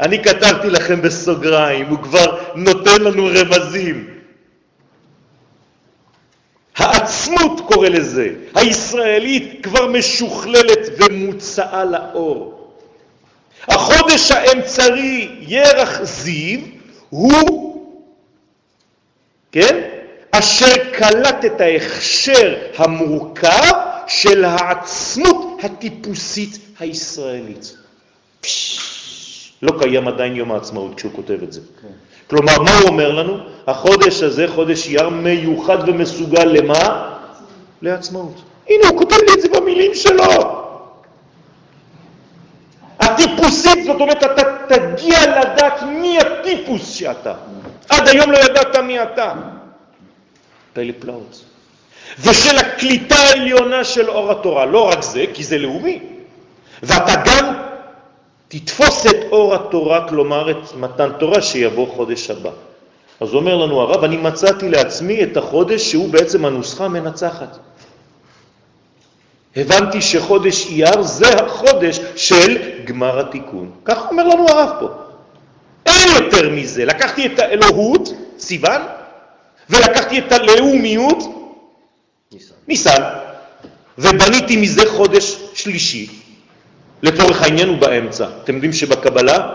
אני כתבתי לכם בסוגריים, הוא כבר נותן לנו רמזים. העצמות קורא לזה, הישראלית כבר משוכללת ומוצאה לאור. החודש האמצעי ירח זיו הוא, כן, אשר קלט את ההכשר המורכב של העצמות הטיפוסית הישראלית. פש, לא קיים עדיין יום העצמאות כשהוא כותב את זה. כן. כלומר, מה הוא אומר לנו? החודש הזה, חודש יר, מיוחד ומסוגל למה? לעצמאות. הנה, הוא כותב לי את זה במילים שלו. הטיפוסית, זאת אומרת, אתה תגיע לדעת מי הטיפוס שאתה. עד היום לא ידעת מי אתה. פלא פלאות. ושל הקליטה העליונה של אור התורה, לא רק זה, כי זה לאומי, ואתה גם תתפוס את אור התורה, כלומר את מתן תורה שיבוא חודש הבא. אז אומר לנו הרב, אני מצאתי לעצמי את החודש שהוא בעצם הנוסחה המנצחת. הבנתי שחודש אייר זה החודש של גמר התיקון. כך אומר לנו הרב פה. אין יותר מזה. לקחתי את האלוהות, סיוון, ולקחתי את הלאומיות, ניסן, ובניתי מזה חודש שלישי. לצורך העניין הוא באמצע. אתם יודעים שבקבלה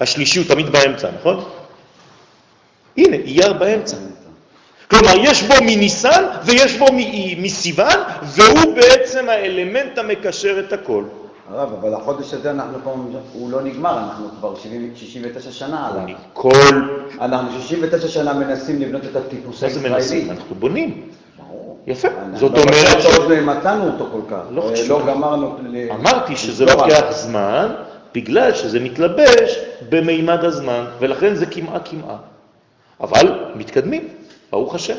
השלישי הוא תמיד באמצע, נכון? הנה, אייר באמצע. כלומר, יש בו מניסן ויש בו מסיוון, והוא בעצם האלמנט המקשר את הכל. הרב, אבל החודש הזה אנחנו פה, הוא לא נגמר, אנחנו כבר 70, 69 שנה עליו. כל... אנחנו 69 שנה מנסים לבנות את הטיפוס הישראלי. מה זה מנסים? אנחנו בונים. יפה. זאת לא אומרת... שעוד לא מצאנו אותו כל כך. לא חשוב. לא גמרנו... אמרתי שזה לוקח זמן, בגלל שזה מתלבש במימד הזמן, ולכן זה כמעה כמעה. אבל מתקדמים. ברוך השם.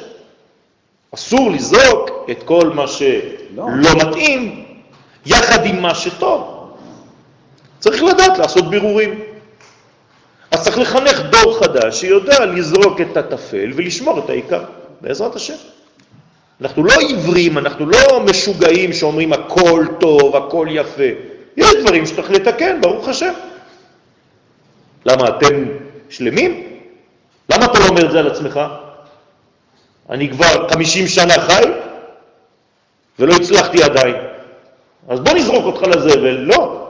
אסור לזרוק את כל מה שלא לא מתאים יחד עם מה שטוב. צריך לדעת לעשות בירורים. אז צריך לחנך דור חדש שיודע לזרוק את הטפל ולשמור את העיקר, בעזרת השם. אנחנו לא עיוורים, אנחנו לא משוגעים שאומרים הכל טוב, הכל יפה. יש דברים שצריך לתקן, ברוך השם. למה, אתם שלמים? למה אתה לא אומר את זה על עצמך? אני כבר 50 שנה חי ולא הצלחתי עדיין. אז בוא נזרוק אותך לזבל. לא.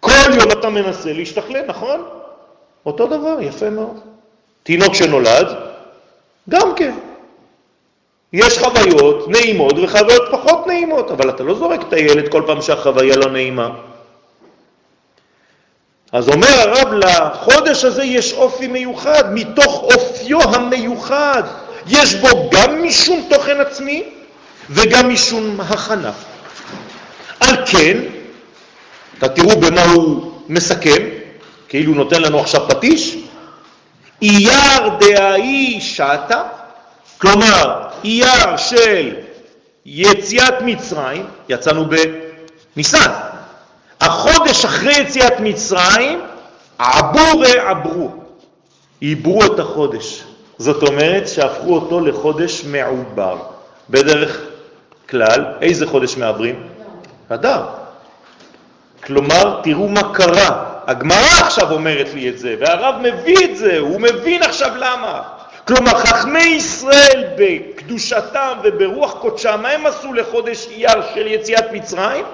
כל יום אתה מנסה להשתכלל, נכון? אותו דבר, יפה מאוד. תינוק שנולד, גם כן. יש חוויות נעימות וחוויות פחות נעימות, אבל אתה לא זורק את הילד כל פעם שהחוויה לא נעימה. אז אומר הרב, לחודש הזה יש אופי מיוחד, מתוך אופיו המיוחד. יש בו גם משום תוכן עצמי וגם משום הכנה. על כן, אתה תראו במה הוא מסכם, כאילו נותן לנו עכשיו פטיש, אייר דהאי שעתה, כלומר, אייר של יציאת מצרים, יצאנו בניסן, החודש אחרי יציאת מצרים, עבורי עברו, עיברו את החודש. זאת אומרת שהפכו אותו לחודש מעובר. בדרך כלל, איזה חודש מעברים? אדר. כלומר, תראו מה קרה. הגמרא עכשיו אומרת לי את זה, והרב מביא את זה, הוא מבין עכשיו למה. כלומר, חכמי ישראל בקדושתם וברוח קודשם, מה הם עשו לחודש אייר של יציאת מצרים?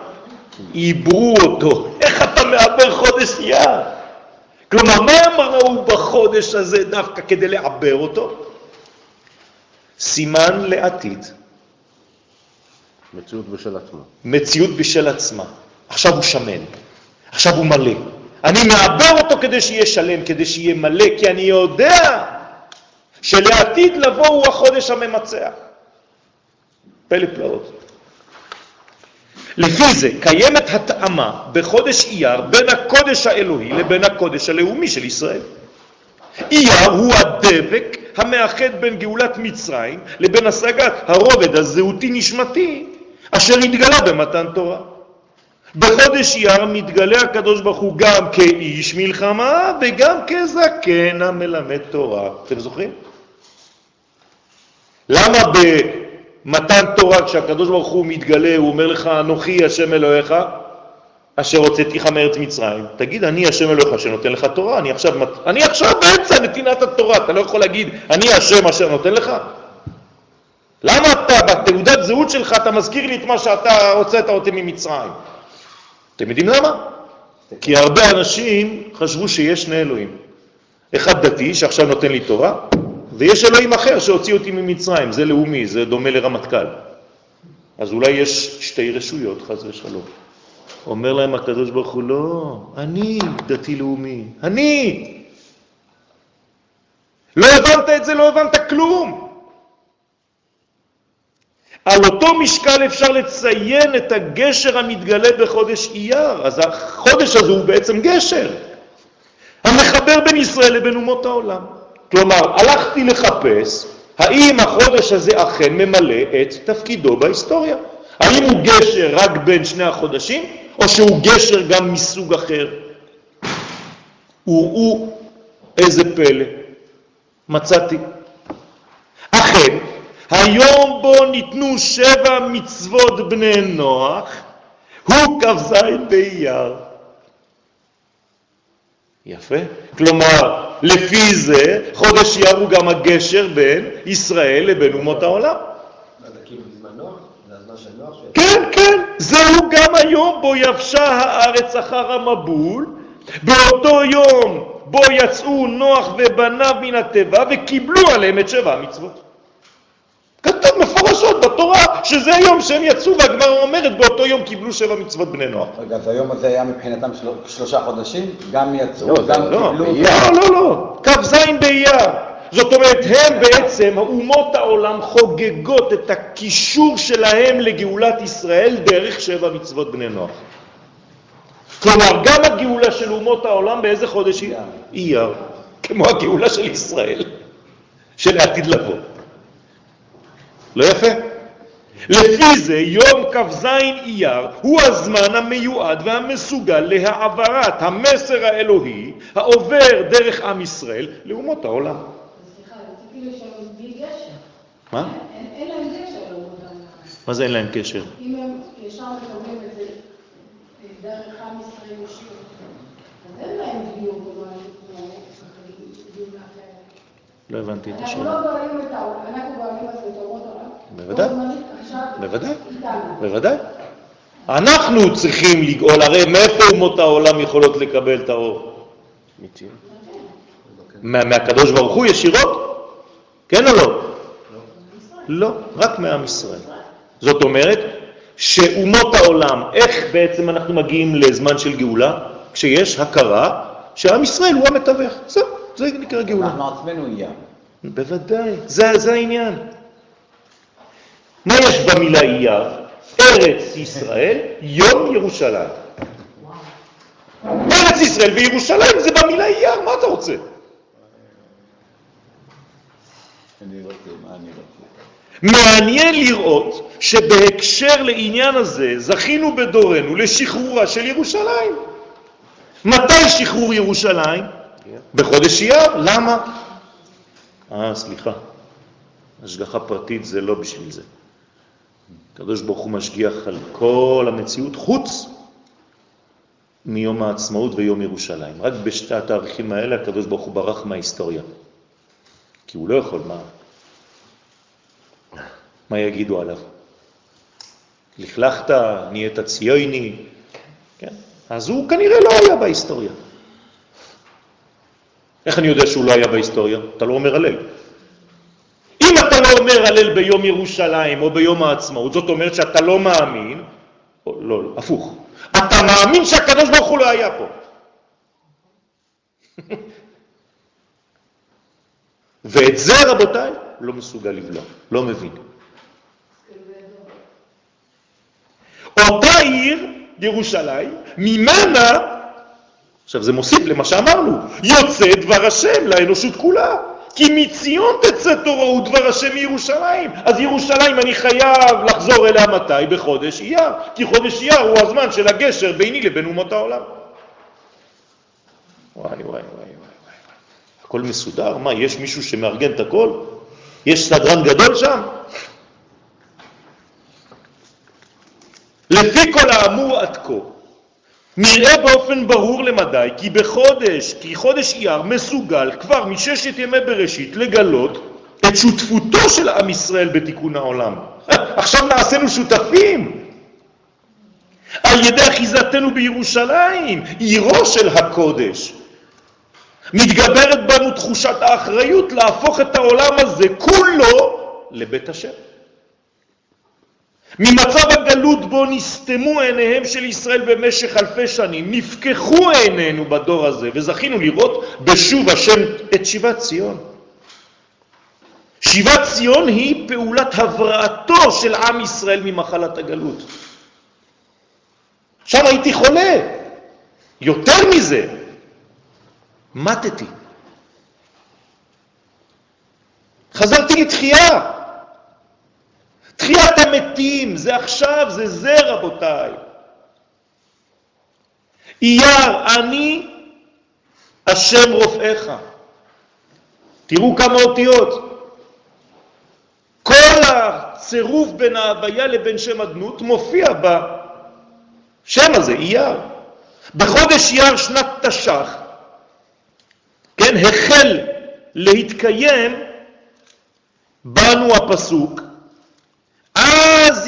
עיברו אותו. איך אתה מעבר חודש אייר? כלומר, מה הם ראו בחודש הזה דווקא כדי לעבר אותו? סימן לעתיד. מציאות בשל עצמה. מציאות בשל עצמה. עכשיו הוא שמן, עכשיו הוא מלא. אני מעבר אותו כדי שיהיה שלם, כדי שיהיה מלא, כי אני יודע שלעתיד לבוא הוא החודש הממצע. פלא פלאות. לפי זה קיימת התאמה בחודש אייר בין הקודש האלוהי לבין הקודש הלאומי של ישראל. אייר הוא הדבק המאחד בין גאולת מצרים לבין השגת הרובד הזהותי-נשמתי אשר התגלה במתן תורה. בחודש אייר מתגלה הקדוש ברוך הוא גם כאיש מלחמה וגם כזקן המלמד תורה. אתם זוכרים? למה במתן תורה, כשהקדוש ברוך הוא מתגלה, הוא אומר לך, אנוכי השם אלוהיך, אשר הוצאתיך מארץ מצרים. תגיד, אני השם אלוהיך שנותן לך תורה, אני עכשיו, אני עכשיו באמצע נתינת התורה, אתה לא יכול להגיד, אני השם אשר נותן לך? למה אתה, בתעודת זהות שלך, אתה מזכיר לי את מה שאתה הוצאת אותי ממצרים? אתם יודעים למה? כי הרבה אנשים חשבו שיש שני אלוהים. אחד דתי, שעכשיו נותן לי תורה, ויש אלוהים אחר שהוציא אותי ממצרים, זה לאומי, זה דומה לרמטכ"ל. אז אולי יש שתי רשויות, חז ושלום. אומר להם הקדוש ברוך הוא, לא, אני דתי לאומי, אני. לא הבנת את זה, לא הבנת כלום. על אותו משקל אפשר לציין את הגשר המתגלה בחודש אייר. אז החודש הזה הוא בעצם גשר, המחבר בין ישראל לבין אומות העולם. כלומר, הלכתי לחפש האם החודש הזה אכן ממלא את תפקידו בהיסטוריה. האם הוא גשר רק בין שני החודשים, או שהוא גשר גם מסוג אחר? וראו איזה פלא, מצאתי. אכן, היום בו ניתנו שבע מצוות בני נוח, הוא כ"ז באייר. יפה. כלומר, לפי זה, חודש אייר הוא גם הגשר בין ישראל לבין אומות העולם. כן, כן, זהו גם היום בו יבשה הארץ אחר המבול, באותו יום בו יצאו נוח ובניו מן הטבע וקיבלו עליהם את שבע המצוות. כתוב מפורשות בתורה שזה היום שהם יצאו, והגמרא אומרת באותו יום קיבלו שבע מצוות בני נוח. רגע, אז היום הזה היה מבחינתם של... שלושה חודשים? גם יצאו, לא, גם לא, קיבלו... לא, לא, לא, כ"ז באייר. זאת אומרת, הם בעצם, אומות העולם חוגגות את הקישור שלהם לגאולת ישראל דרך שבע מצוות בני נוח. כלומר, גם הגאולה של אומות העולם באיזה חודש היא? אייר. כמו הגאולה של ישראל, של העתיד לבוא. לא יפה? לפי זה יום כ"ז אייר הוא הזמן המיועד והמסוגל להעברת המסר האלוהי העובר דרך עם ישראל לאומות העולם. סליחה, רציתי לשאול בלי גשר. מה? אין- להם גשר לאומות העולם. מה זה אין להם קשר? אם הם ישר מקבלים את זה אה, דרך עם ישראל ישיר, אז אין להם דיוק דיוק אחרת. לא הבנתי את אנחנו השאלה. לא גואלים את העולם, אנחנו גואלים אז את אומות העולם. בוודאי. בוודאי. אנחנו צריכים לגאול, הרי מאיפה אומות העולם יכולות לקבל את האור? מה, מהקדוש ברוך הוא ישירות? כן או לא? לא, רק מעם ישראל. זאת אומרת שאומות העולם, איך בעצם אנחנו מגיעים לזמן של גאולה? כשיש הכרה שעם ישראל הוא המתווך. זהו, זה נקרא גאולה. אנחנו עצמנו אייר. בוודאי, זה, זה העניין. מה יש במילה אייר? ארץ ישראל, יום ירושלים. ארץ ישראל וירושלים זה במילה אייר, מה אתה רוצה? אני רוצה, מה אני רוצה? מעניין לראות שבהקשר לעניין הזה זכינו בדורנו לשחרורה של ירושלים. מתי שחרור ירושלים? בחודש אייר. למה? אה, סליחה. השגחה פרטית זה לא בשביל זה. הקדוש ברוך הוא משגיח על כל המציאות חוץ מיום העצמאות ויום ירושלים. רק בשתי התאריכים האלה הקדוש ברוך הוא ברח מההיסטוריה. כי הוא לא יכול, מה? מה יגידו עליו? לכלכת, נהיית ציוני, כן? אז הוא כנראה לא היה בהיסטוריה. איך אני יודע שהוא לא היה בהיסטוריה? אתה לא אומר הלל. אם אתה לא אומר הלל ביום ירושלים או ביום העצמאות, זאת אומרת שאתה לא מאמין, או, לא, לא, הפוך, אתה מאמין שהקדוש ברוך הוא לא היה פה. ואת זה, רבותיי, לא מסוגל לבלוע, לא מבין. אותה עיר, ירושלים, ממנה, עכשיו זה מוסיף למה שאמרנו, יוצא דבר השם לאנושות כולה. כי מציון תצא תורה ודבר השם מירושלים. אז ירושלים אני חייב לחזור אליה מתי? בחודש אייר. כי חודש אייר הוא הזמן של הגשר ביני לבין אומות העולם. וואי, וואי, וואי, וואי. הכל מסודר? מה, יש מישהו שמארגן את הכל? יש סדרן גדול שם? לפי כל האמור עד כה, נראה באופן ברור למדי כי בחודש, כי חודש אייר מסוגל כבר מששת ימי בראשית לגלות את שותפותו של עם ישראל בתיקון העולם. עכשיו נעשינו שותפים על ידי אחיזתנו בירושלים, עירו של הקודש. מתגברת בנו תחושת האחריות להפוך את העולם הזה כולו לבית השם. ממצב הגלות בו נסתמו עיניהם של ישראל במשך אלפי שנים, נפקחו עינינו בדור הזה וזכינו לראות בשוב השם את שיבת ציון. שיבת ציון היא פעולת הבראתו של עם ישראל ממחלת הגלות. שם הייתי חולה. יותר מזה, מתתי. חזרתי לתחייה. תחיית המתים, זה עכשיו, זה זה רבותיי. אייר, אני השם רופאיך. תראו כמה אותיות. כל הצירוף בין ההוויה לבין שם הדמות מופיע בשם הזה, אייר. בחודש אייר שנת תש"ח, כן, החל להתקיים בנו הפסוק,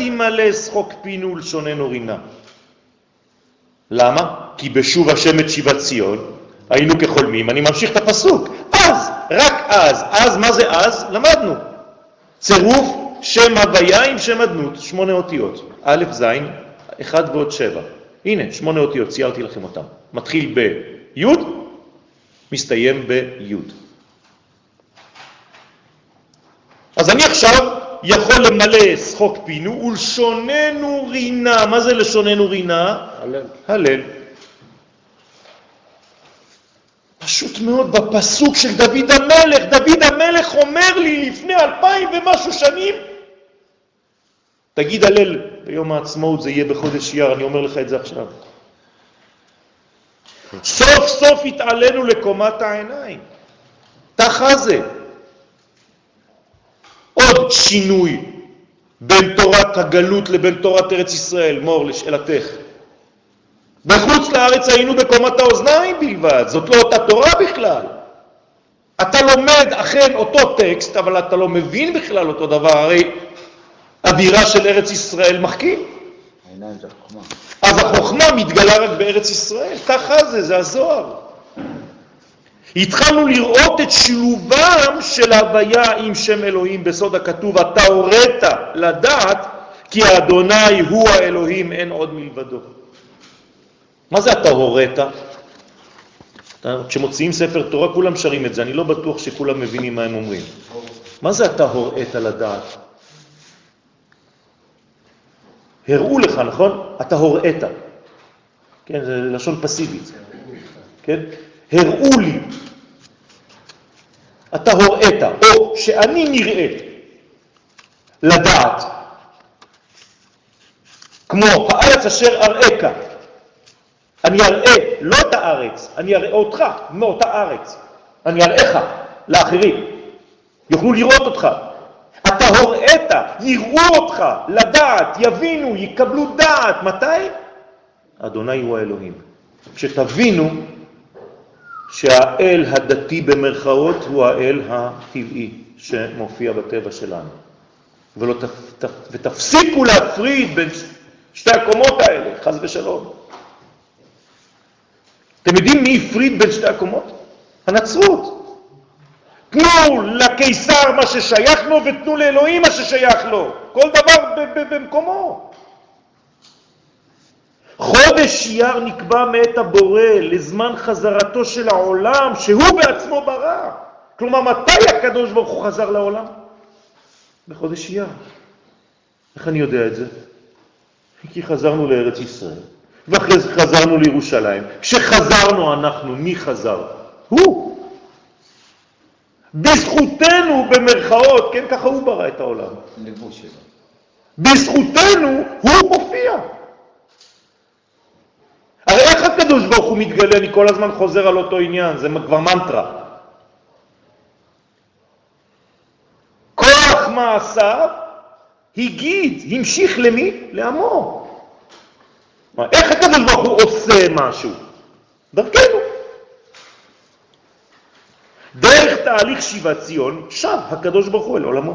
אז ימלא שחוק פינו ולשוננו רינה. למה? כי בשוב השם את שיבת ציון היינו כחולמים. אני ממשיך את הפסוק. אז, רק אז. אז, מה זה אז? למדנו. צירוף שם הוויה עם שם הדמות, שמונה אותיות. א', ז', אחד ועוד שבע. הנה, שמונה אותיות, ציירתי לכם אותם. מתחיל בי', מסתיים בי'. אז אני עכשיו יכול למלא שחוק פינו ולשוננו רינה. מה זה לשוננו רינה? הלל. הלל. פשוט מאוד בפסוק של דוד המלך, דוד המלך אומר לי לפני אלפיים ומשהו שנים, תגיד הלל ביום העצמאות, זה יהיה בחודש אייר, אני אומר לך את זה עכשיו. סוף סוף התעלינו לקומת העיניים. תחזה. עוד שינוי בין תורת הגלות לבין תורת ארץ ישראל, מור לשאלתך. בחוץ לארץ היינו בקומת האוזניים בלבד, זאת לא אותה תורה בכלל. אתה לומד אכן אותו טקסט, אבל אתה לא מבין בכלל אותו דבר, הרי אווירה של ארץ ישראל מחכים. אז החוכמה מתגלה רק בארץ ישראל, ככה זה, זה הזוהר. התחלנו לראות את שילובם של הוויה עם שם אלוהים בסוד הכתוב, אתה הורית לדעת כי האדוני הוא האלוהים, אין עוד מלבדו. מה זה אתה הורית? כשמוציאים ספר תורה כולם שרים את זה, אני לא בטוח שכולם מבינים מה הם אומרים. מה זה אתה הורית לדעת? הראו לך, נכון? אתה הוראת. כן, זה לשון פסיבית. כן? הראו לי. אתה הוראת, או שאני נראית לדעת. כמו הארץ אשר אראך. אני אראה לא את הארץ, אני אראה אותך מאותה ארץ. אני אראך לאחרים. יוכלו לראות אותך. אתה הוראת, יראו אותך, לדעת, יבינו, יקבלו דעת. מתי? אדוני הוא האלוהים. כשתבינו שהאל הדתי במרכאות הוא האל הטבעי שמופיע בטבע שלנו. ולא תפ, תפ, ותפסיקו להפריד בין שתי הקומות האלה, חז ושלום. אתם יודעים מי הפריד בין שתי הקומות? הנצרות. תנו לקיסר מה ששייך לו ותנו לאלוהים מה ששייך לו. כל דבר במקומו. חודש אייר נקבע מאת הבורא לזמן חזרתו של העולם שהוא בעצמו ברא. כלומר, מתי הקדוש ברוך הוא חזר לעולם? בחודש אייר. איך אני יודע את זה? כי חזרנו לארץ ישראל, ואחרי זה חזרנו לירושלים. כשחזרנו אנחנו, מי חזר? הוא. בזכותנו, במרכאות, כן, ככה הוא ברא את העולם. לבוש שלו. בזכותנו הוא מופיע. הקדוש ברוך הוא מתגלה? אני כל הזמן חוזר על אותו עניין, זה כבר מנטרה. כל מעשיו הגיד, המשיך למי? לעמו. איך הקדוש ברוך הוא עושה משהו? דרכנו. דרך תהליך שיבת ציון שב הקדוש ברוך הוא אל עולמו.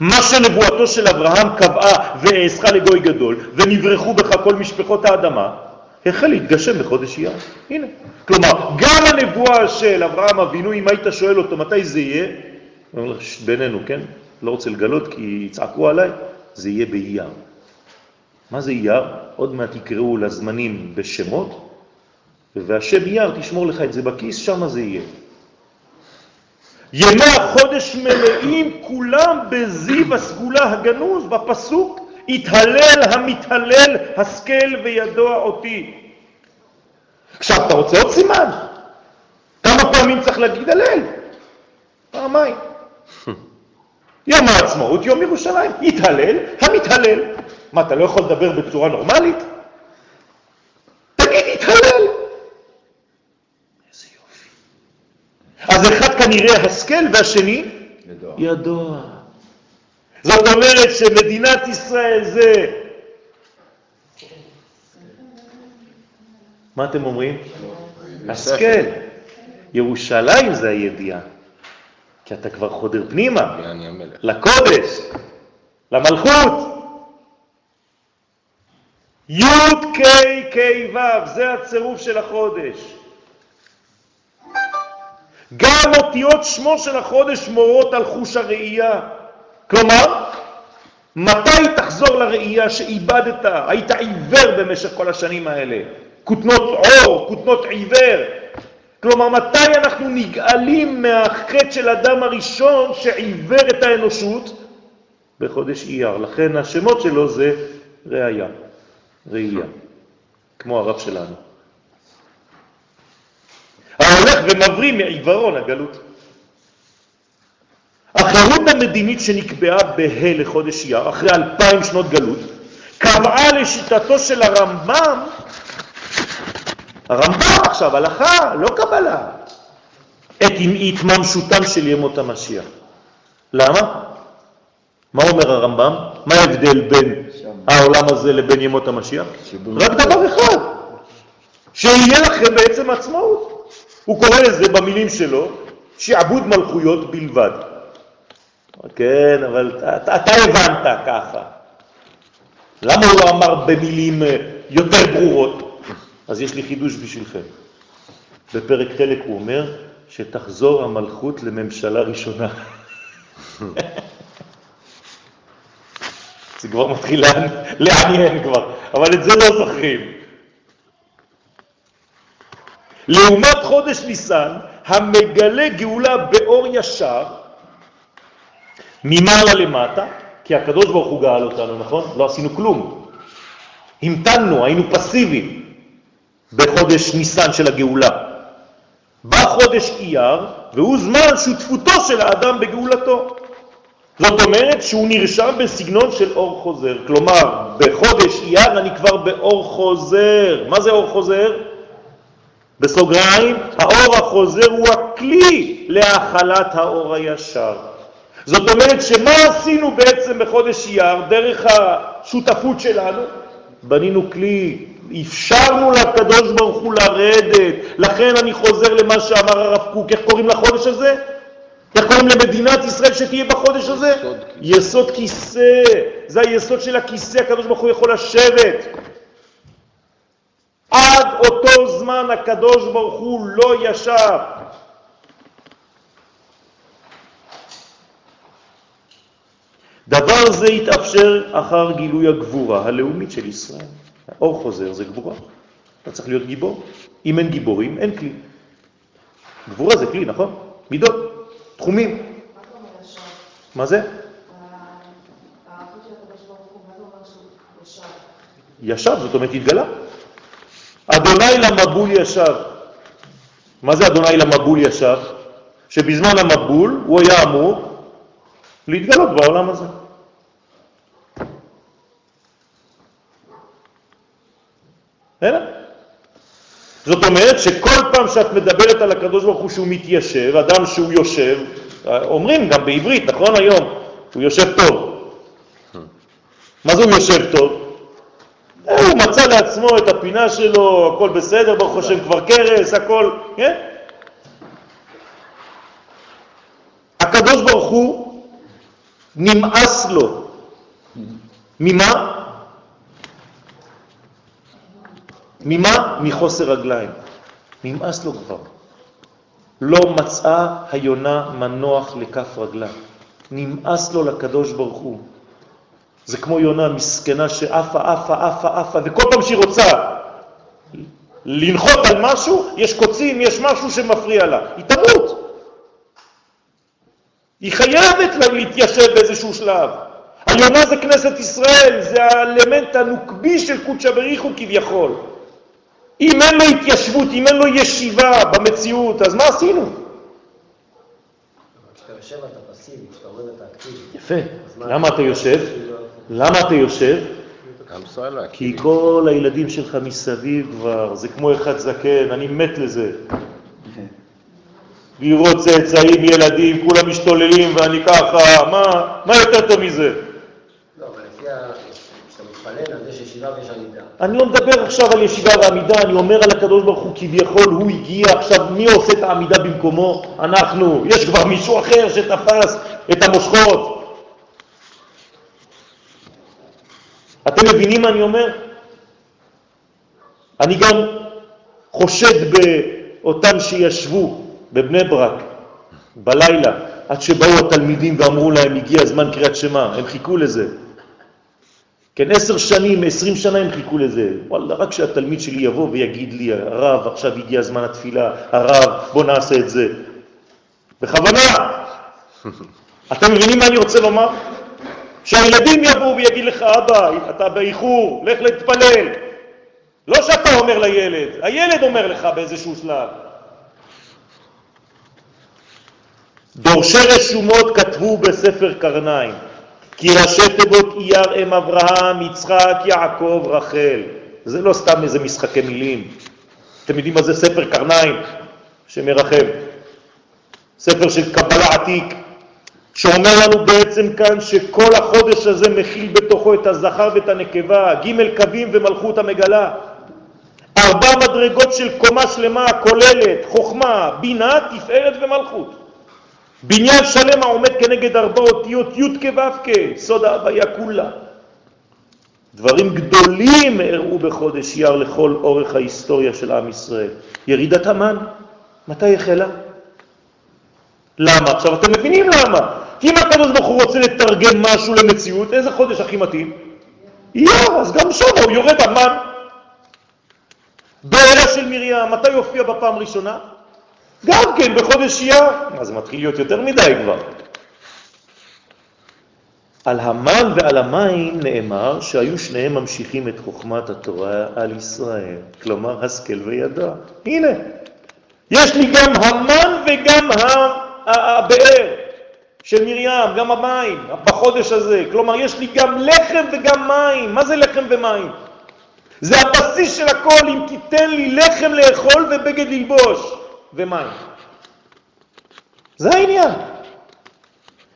מה שנבואתו של אברהם קבעה ואעשך לגוי גדול ונברחו בך כל משפחות האדמה, החל להתגשם בחודש אייר. הנה. כלומר, גם הנבואה של אברהם אבינו, אם היית שואל אותו מתי זה יהיה, הוא אומר לך, בינינו, כן? לא רוצה לגלות כי יצעקו עליי, זה יהיה באייר. מה זה אייר? עוד מעט יקראו לזמנים בשמות, והשם אייר, תשמור לך את זה בכיס, שם זה יהיה. ימי החודש מלאים כולם בזיו הסגולה הגנוז, בפסוק, התהלל המתהלל, השכל וידוע אותי. עכשיו, אתה רוצה עוד סימן? כמה פעמים צריך להגיד הלל? פעמיים. יום העצמאות, יום ירושלים, התהלל המתהלל. מה, אתה לא יכול לדבר בצורה נורמלית? תגיד התהלל. איזה יופי. אז אחד כנראה השכל והשני ידוע. ידוע. זאת אומרת שמדינת ישראל זה... מה אתם אומרים? השכל. ירושלים זה הידיעה. כי אתה כבר חודר פנימה. לקודש, למלכות. י' ק' ק' ו', זה הצירוף של החודש. גם אותיות שמו של החודש מורות על חוש הראייה. כלומר, מתי תחזור לראייה שאיבדת, היית עיוור במשך כל השנים האלה, כותנות אור, כותנות עיוור. כלומר, מתי אנחנו נגאלים מהחטא של אדם הראשון שעיוור את האנושות? בחודש אייר. לכן השמות שלו זה ראייה, ראייה, כמו הרב שלנו. ההולך ומבריא מעיוורון הגלות. החירות המדינית שנקבעה בה' לחודש אייר, אחרי אלפיים שנות גלות, קבעה לשיטתו של הרמב"ם, הרמב"ם עכשיו, הלכה, לא קבלה, את התממשותם של ימות המשיח. למה? מה אומר הרמב"ם? מה ההבדל בין העולם הזה לבין ימות המשיח? רק דבר אחד, שיהיה לכם בעצם עצמאות. הוא קורא לזה במילים שלו שעבוד מלכויות בלבד. כן, אבל אתה, אתה הבנת ככה. למה הוא לא אמר במילים אה, יותר ברורות? אז יש לי חידוש בשבילכם. בפרק חלק הוא אומר שתחזור המלכות לממשלה ראשונה. זה כבר מתחיל לעניין כבר, אבל את זה לא זוכרים. לעומת חודש ניסן, המגלה גאולה באור ישר, ממעלה למטה, כי הקדוש ברוך הוא גאל אותנו, נכון? לא עשינו כלום. המתנו, היינו פסיביים בחודש ניסן של הגאולה. בא חודש אייר, והוא זמן שותפותו של האדם בגאולתו. זאת אומרת שהוא נרשם בסגנון של אור חוזר. כלומר, בחודש אייר אני כבר באור חוזר. מה זה אור חוזר? בסוגריים, האור החוזר הוא הכלי להאכלת האור הישר. זאת אומרת שמה עשינו בעצם בחודש אייר דרך השותפות שלנו? בנינו כלי, אפשרנו לקדוש ברוך הוא לרדת. לכן אני חוזר למה שאמר הרב קוק, איך קוראים לחודש הזה? איך קוראים למדינת ישראל שתהיה בחודש הזה? יסוד יסוד כיסא. זה היסוד של הכיסא, הקדוש ברוך הוא יכול לשבת. עד אותו זמן הקדוש ברוך הוא לא ישב. דבר זה התאפשר אחר גילוי הגבורה הלאומית של ישראל. אור חוזר זה גבורה. אתה צריך להיות גיבור. אם אין גיבורים, אין כלי. גבורה זה כלי, נכון? מידות, תחומים. מה זה? ישב, זאת אומרת התגלה. אדוני למבול ישב. מה זה אדוני למבול ישב? שבזמן המבול הוא היה אמור להתגלות בעולם הזה. הנה. זאת אומרת שכל פעם שאת מדברת על הקדוש ברוך הוא שהוא מתיישב, אדם שהוא יושב, אומרים גם בעברית, נכון היום? הוא יושב טוב. מה זה הוא יושב טוב? הוא מצא לעצמו את הפינה שלו, הכל בסדר, ברוך השם כבר קרס, הכל, כן? הקדוש ברוך הוא נמאס לו. ממה? ממה? מחוסר רגליים. נמאס לו כבר. לא מצאה היונה מנוח לכף רגלה. נמאס לו לקדוש ברוך הוא. זה כמו יונה מסכנה שעפה, עפה, עפה, עפה, וכל פעם שהיא רוצה לנחות על משהו, יש קוצים, יש משהו שמפריע לה. היא תמות. היא חייבת להתיישב באיזשהו שלב. היונה זה כנסת ישראל, זה האלמנט הנוקבי של קודשא בריחו כביכול. אם אין לו התיישבות, אם אין לו ישיבה במציאות, אז מה עשינו? כשאתה יושב אתה פסיבי, כשאתה עומד אתה אקטיבי. יפה. למה אתה יושב? למה אתה יושב? כי כל הילדים שלך מסביב כבר, זה כמו אחד זקן, אני מת לזה. לראות צאצאים, ילדים, כולם משתוללים ואני ככה, מה, מה יותר טוב מזה? לא, אבל לפי ה... כשאתה מתפלל, אז יש ישיבה ויש. אני לא מדבר עכשיו על ישיבה ועמידה, אני אומר על הקדוש ברוך הוא כביכול, הוא הגיע, עכשיו מי עושה את העמידה במקומו? אנחנו. יש כבר מישהו אחר שתפס את המושכות. אתם מבינים מה אני אומר? אני גם חושד באותם שישבו בבני ברק בלילה, עד שבאו התלמידים ואמרו להם, הגיע הזמן קריאת שמה, הם חיכו לזה. כן, עשר שנים, עשרים שנה הם חיכו לזה. וואלה, רק שהתלמיד שלי יבוא ויגיד לי, הרב, עכשיו הגיע הזמן התפילה, הרב, בוא נעשה את זה. בכוונה. אתם מבינים מה אני רוצה לומר? שהילדים יבואו ויגיד לך, אבא, אתה באיחור, לך להתפלל. לא שאתה אומר לילד, הילד אומר לך באיזשהו שלב. דורשי רשומות כתבו בספר קרניים, כי ראשי תיבות אייר אם אברהם, יצחק, יעקב, רחל. זה לא סתם איזה משחקי מילים. אתם יודעים מה זה ספר קרניים שמרחם? ספר של קבלה עתיק, שאומר לנו בעצם כאן שכל החודש הזה מכיל בתוכו את הזכר ואת הנקבה, ג' קווים ומלכות המגלה. ארבע מדרגות של קומה שלמה כוללת חוכמה, בינה, תפארת ומלכות. בניין שלם העומד כנגד ארבע אותיות י' כו' סוד ההוויה כולה. דברים גדולים הראו בחודש יר לכל אורך ההיסטוריה של עם ישראל. ירידת המן, מתי החלה? למה? עכשיו אתם מבינים למה. כי אם הקדוש רוצה לתרגם משהו למציאות, איזה חודש הכי מתאים? אייר, אז גם שם הוא יורד המן. בעירה של מרים, מתי הופיע בפעם ראשונה? גם כן בחודש אייר. מה, זה מתחיל להיות יותר מדי כבר. על המן ועל המים נאמר שהיו שניהם ממשיכים את חוכמת התורה על ישראל, כלומר השכל וידע. הנה, יש לי גם המן וגם הבאר של מרים, גם המים, בחודש הזה. כלומר, יש לי גם לחם וגם מים. מה זה לחם ומים? זה הבסיס של הכל, אם תיתן לי לחם לאכול ובגד ללבוש, ומים. זה העניין.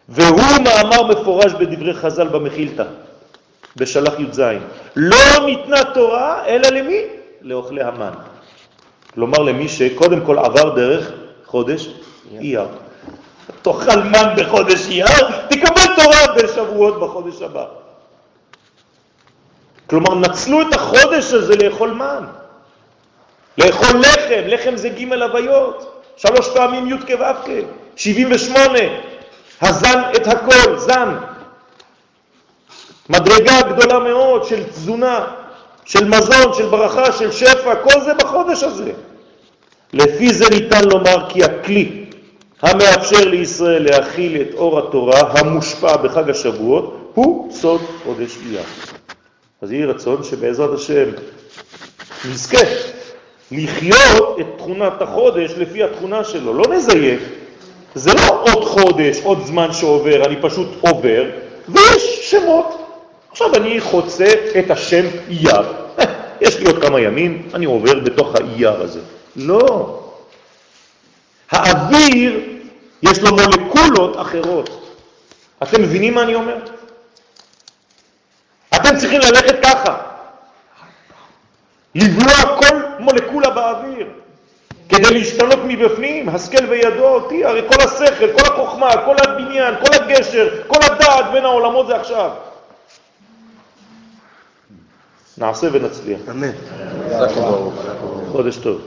והוא מאמר מפורש בדברי חז"ל במחילתא, בשלח י"ז. לא ניתנה תורה, אלא למי? לאוכלי המן. כלומר למי שקודם כל עבר דרך חודש אייר. תאכל מן בחודש אייר, תקבל תורה בשבועות בחודש הבא. כלומר, נצלו את החודש הזה לאכול מן. לאכול לחם, לחם זה ג' הוויות, שלוש פעמים י' כו' כ', 78, הזן את הכל, זן. מדרגה גדולה מאוד של תזונה, של מזון, של ברכה, של שפע, כל זה בחודש הזה. לפי זה ניתן לומר כי הכלי המאפשר לישראל להכיל את אור התורה המושפע בחג השבועות הוא סוד חודש אייר. אז יהי רצון שבעזרת השם נזכה לחיות את תכונת החודש לפי התכונה שלו, לא נזייף. זה לא עוד חודש, עוד זמן שעובר, אני פשוט עובר, ויש שמות. עכשיו אני חוצה את השם אייר. יש לי עוד כמה ימים, אני עובר בתוך האייר הזה. לא. האוויר יש לו מולקולות אחרות. אתם מבינים מה אני אומר? אתם צריכים ללכת ככה, לבלוע כל מולקולה באוויר, כדי להשתנות מבפנים, השכל וידוע אותי, הרי כל השכל, כל החוכמה, כל הבניין, כל הגשר, כל הדעת בין העולמות זה עכשיו. נעשה ונצליח. אמן. חודש טוב.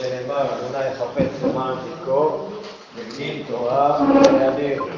שנאמר, אדוני יחפץ למען תזכור, בגין תורה וידיר.